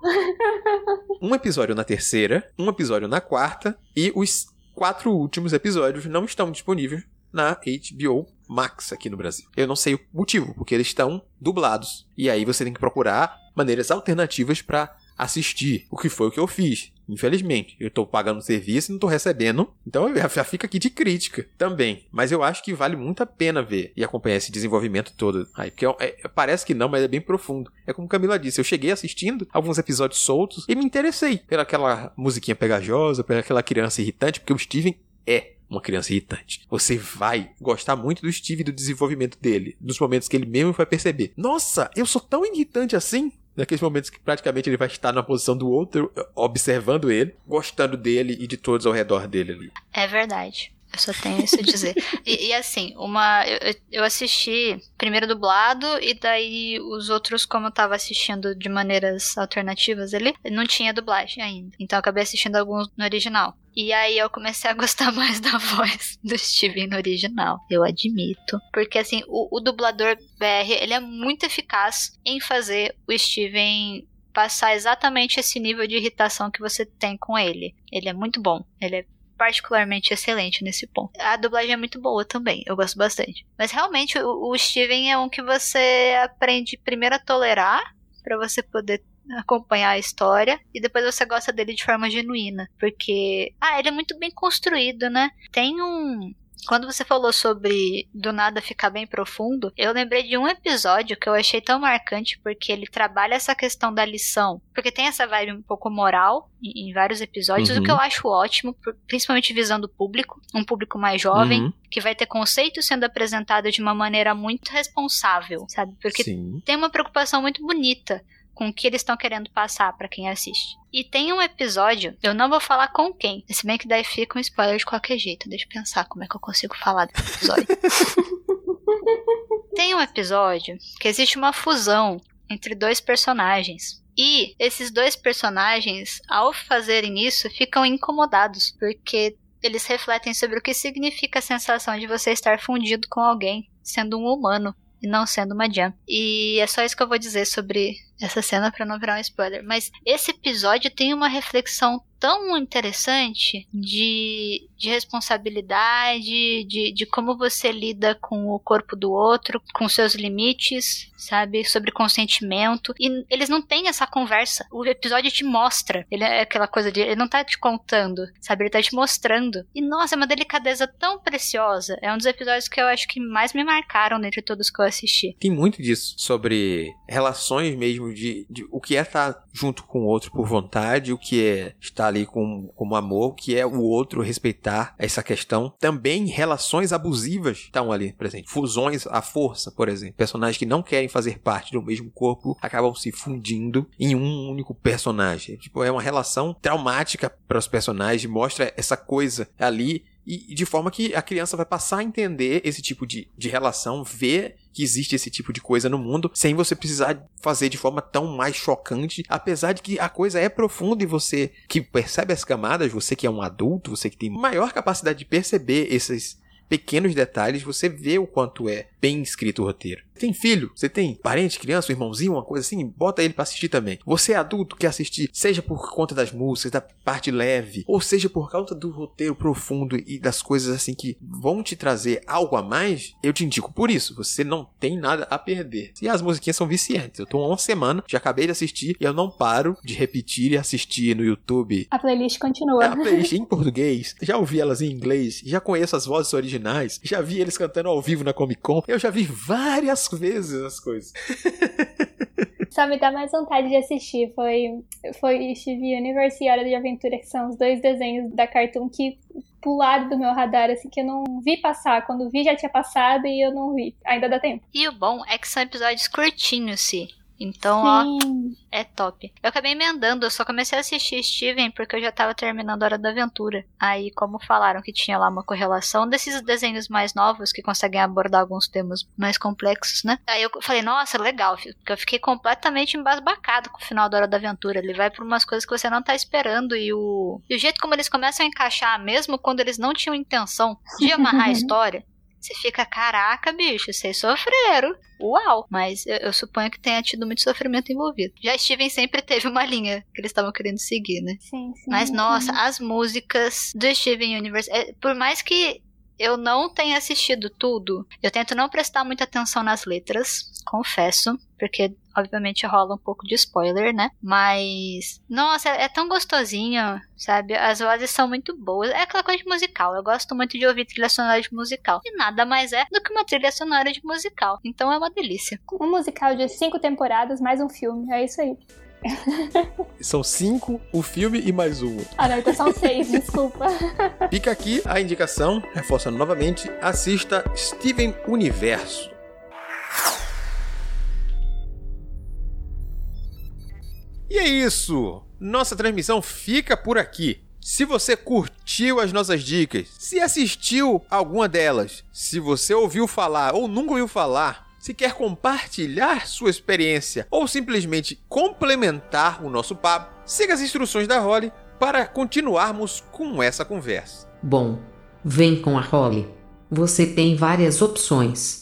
um episódio na terceira, um episódio na quarta e os quatro últimos episódios não estão disponíveis na HBO Max aqui no Brasil. Eu não sei o motivo, porque eles estão dublados. E aí você tem que procurar maneiras alternativas para assistir. O que foi o que eu fiz. Infelizmente, eu tô pagando o serviço e não tô recebendo. Então já, fica aqui de crítica também. Mas eu acho que vale muito a pena ver e acompanhar esse desenvolvimento todo. Aí, porque é, é, parece que não, mas é bem profundo. É como Camila disse, eu cheguei assistindo alguns episódios soltos e me interessei pelaquela musiquinha pegajosa, pelaquela criança irritante, porque o Steven é uma criança irritante. Você vai gostar muito do Steve e do desenvolvimento dele, dos momentos que ele mesmo vai perceber. Nossa, eu sou tão irritante assim? Naqueles momentos que praticamente ele vai estar na posição do outro, observando ele, gostando dele e de todos ao redor dele ali. É verdade. Eu só tenho isso a dizer. <laughs> e, e, assim, uma. Eu, eu, assisti primeiro dublado, e daí os outros, como eu tava assistindo de maneiras alternativas ali, não tinha dublagem ainda. Então eu acabei assistindo alguns no original. E aí eu comecei a <laughs> gostar mais da voz do Steven no original. Eu admito. Porque assim, o, o dublador BR, ele é muito eficaz em fazer o Steven passar exatamente esse nível de irritação que você tem com ele. Ele é muito bom. Ele é particularmente excelente nesse ponto. A dublagem é muito boa também, eu gosto bastante. Mas realmente o, o Steven é um que você aprende primeiro a tolerar para você poder acompanhar a história e depois você gosta dele de forma genuína, porque ah, ele é muito bem construído, né? Tem um quando você falou sobre do nada ficar bem profundo, eu lembrei de um episódio que eu achei tão marcante porque ele trabalha essa questão da lição. Porque tem essa vibe um pouco moral em, em vários episódios, uhum. o que eu acho ótimo, principalmente visando o público, um público mais jovem, uhum. que vai ter conceitos sendo apresentados de uma maneira muito responsável, sabe? Porque Sim. tem uma preocupação muito bonita com o que eles estão querendo passar para quem assiste. E tem um episódio, eu não vou falar com quem, se bem que daí fica um spoiler de qualquer jeito. Deixa eu pensar como é que eu consigo falar desse episódio. <laughs> tem um episódio que existe uma fusão entre dois personagens. E esses dois personagens, ao fazerem isso, ficam incomodados, porque eles refletem sobre o que significa a sensação de você estar fundido com alguém, sendo um humano e não sendo uma jam. E é só isso que eu vou dizer sobre essa cena para não virar um spoiler. Mas esse episódio tem uma reflexão tão interessante de, de responsabilidade, de, de como você lida com o corpo do outro, com seus limites, sabe? Sobre consentimento. E eles não têm essa conversa. O episódio te mostra. Ele é aquela coisa de. Ele não tá te contando, sabe? Ele tá te mostrando. E nossa, é uma delicadeza tão preciosa. É um dos episódios que eu acho que mais me marcaram dentre todos que eu assisti. Tem muito disso sobre relações mesmo de, de o que é estar junto com o outro por vontade, o que é estar ali com, como amor, que é o outro respeitar essa questão. Também relações abusivas estão ali presentes. Fusões à força, por exemplo. Personagens que não querem fazer parte do mesmo corpo acabam se fundindo em um único personagem. Tipo, é uma relação traumática para os personagens, mostra essa coisa ali e, de forma que a criança vai passar a entender esse tipo de, de relação, ver que existe esse tipo de coisa no mundo, sem você precisar fazer de forma tão mais chocante, apesar de que a coisa é profunda e você que percebe as camadas, você que é um adulto, você que tem maior capacidade de perceber esses pequenos detalhes, você vê o quanto é bem escrito o roteiro. Tem filho, você tem parente, criança, um irmãozinho, uma coisa assim, bota ele para assistir também. Você é adulto, quer assistir, seja por conta das músicas, da parte leve, ou seja por causa do roteiro profundo e das coisas assim que vão te trazer algo a mais, eu te indico por isso. Você não tem nada a perder. E as musiquinhas são viciantes. Eu tô há uma semana, já acabei de assistir e eu não paro de repetir e assistir no YouTube. A playlist continua. É a playlist em português. Já ouvi elas em inglês, já conheço as vozes originais, já vi eles cantando ao vivo na Comic Con. Eu já vi várias vezes as coisas. <laughs> Só me dá mais vontade de assistir. Foi, foi Steve Universe e Hora de Aventura, que são os dois desenhos da Cartoon que pularam do meu radar, assim, que eu não vi passar. Quando vi já tinha passado e eu não vi. Ainda dá tempo. E o bom é que são episódios curtinhos, se. Então, Sim. ó, é top. Eu acabei emendando, eu só comecei a assistir Steven porque eu já tava terminando a Hora da Aventura. Aí, como falaram que tinha lá uma correlação desses desenhos mais novos que conseguem abordar alguns temas mais complexos, né? Aí eu falei, nossa, legal, porque eu fiquei completamente embasbacado com o final da Hora da Aventura. Ele vai pra umas coisas que você não tá esperando e o, e o jeito como eles começam a encaixar, mesmo quando eles não tinham intenção de amarrar a <laughs> história, você fica, caraca, bicho, vocês sofreram. Uau! Mas eu, eu, suponho que tenha tido muito sofrimento envolvido. Já Steven sempre teve uma linha que eles estavam querendo seguir, né? Sim, sim. Mas, nossa, as músicas do Steven Universe, é, por mais que eu não tenha assistido tudo, eu tento não prestar muita atenção nas letras, confesso, porque obviamente rola um pouco de spoiler, né? Mas, nossa, é, é, tão gostosinho, sabe? As vozes são muito boas. É aquela coisa de musical. Eu gosto muito de ouvir trilha sonora de musical. E nada mais é do que uma trilha sonora de musical. Então é uma delícia. Um musical de cinco temporadas, mais um filme. É isso aí. <laughs> São cinco, o filme e mais um. Ah, não, então são seis, desculpa. <laughs> Fica aqui a indicação, reforçando novamente, assista Steven Universo. E é isso! Nossa transmissão fica por aqui. Se você curtiu as nossas dicas, se assistiu alguma delas, se você ouviu falar ou nunca ouviu falar, se quer compartilhar sua experiência ou simplesmente complementar o nosso papo, siga as instruções da Holly para continuarmos com essa conversa. Bom, vem com a Holly. Você tem várias opções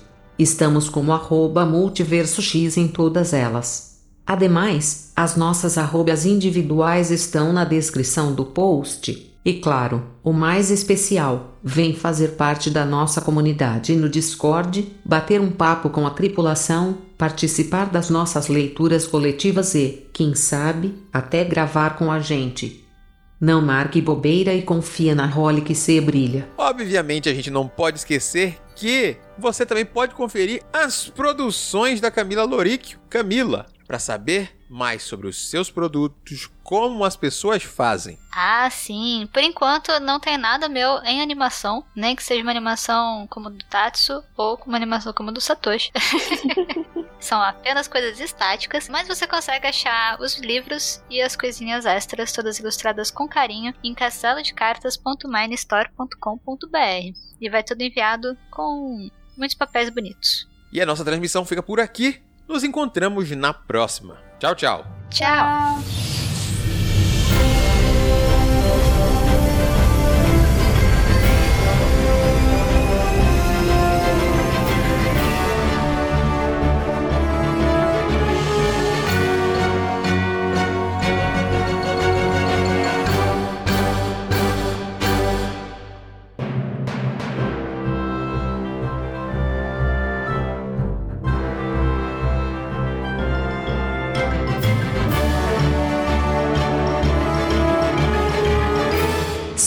Estamos como arroba multiverso X em todas elas. Ademais, as nossas arrobas individuais estão na descrição do post. E claro, o mais especial, vem fazer parte da nossa comunidade no Discord, bater um papo com a tripulação, participar das nossas leituras coletivas e, quem sabe, até gravar com a gente. Não marque bobeira e confia na role que se brilha. Obviamente a gente não pode esquecer que você também pode conferir as produções da Camila Loricchio. Camila, para saber mais sobre os seus produtos, como as pessoas fazem. Ah, sim. Por enquanto não tem nada meu em animação, nem que seja uma animação como do Tatsu ou uma animação como do Satoshi. <laughs> São apenas coisas estáticas, mas você consegue achar os livros e as coisinhas extras, todas ilustradas com carinho, em castelodecartas.minestore.com.br. E vai tudo enviado com muitos papéis bonitos. E a nossa transmissão fica por aqui. Nos encontramos na próxima. Tchau, tchau. Tchau.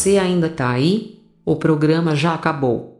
Você ainda tá aí? O programa já acabou.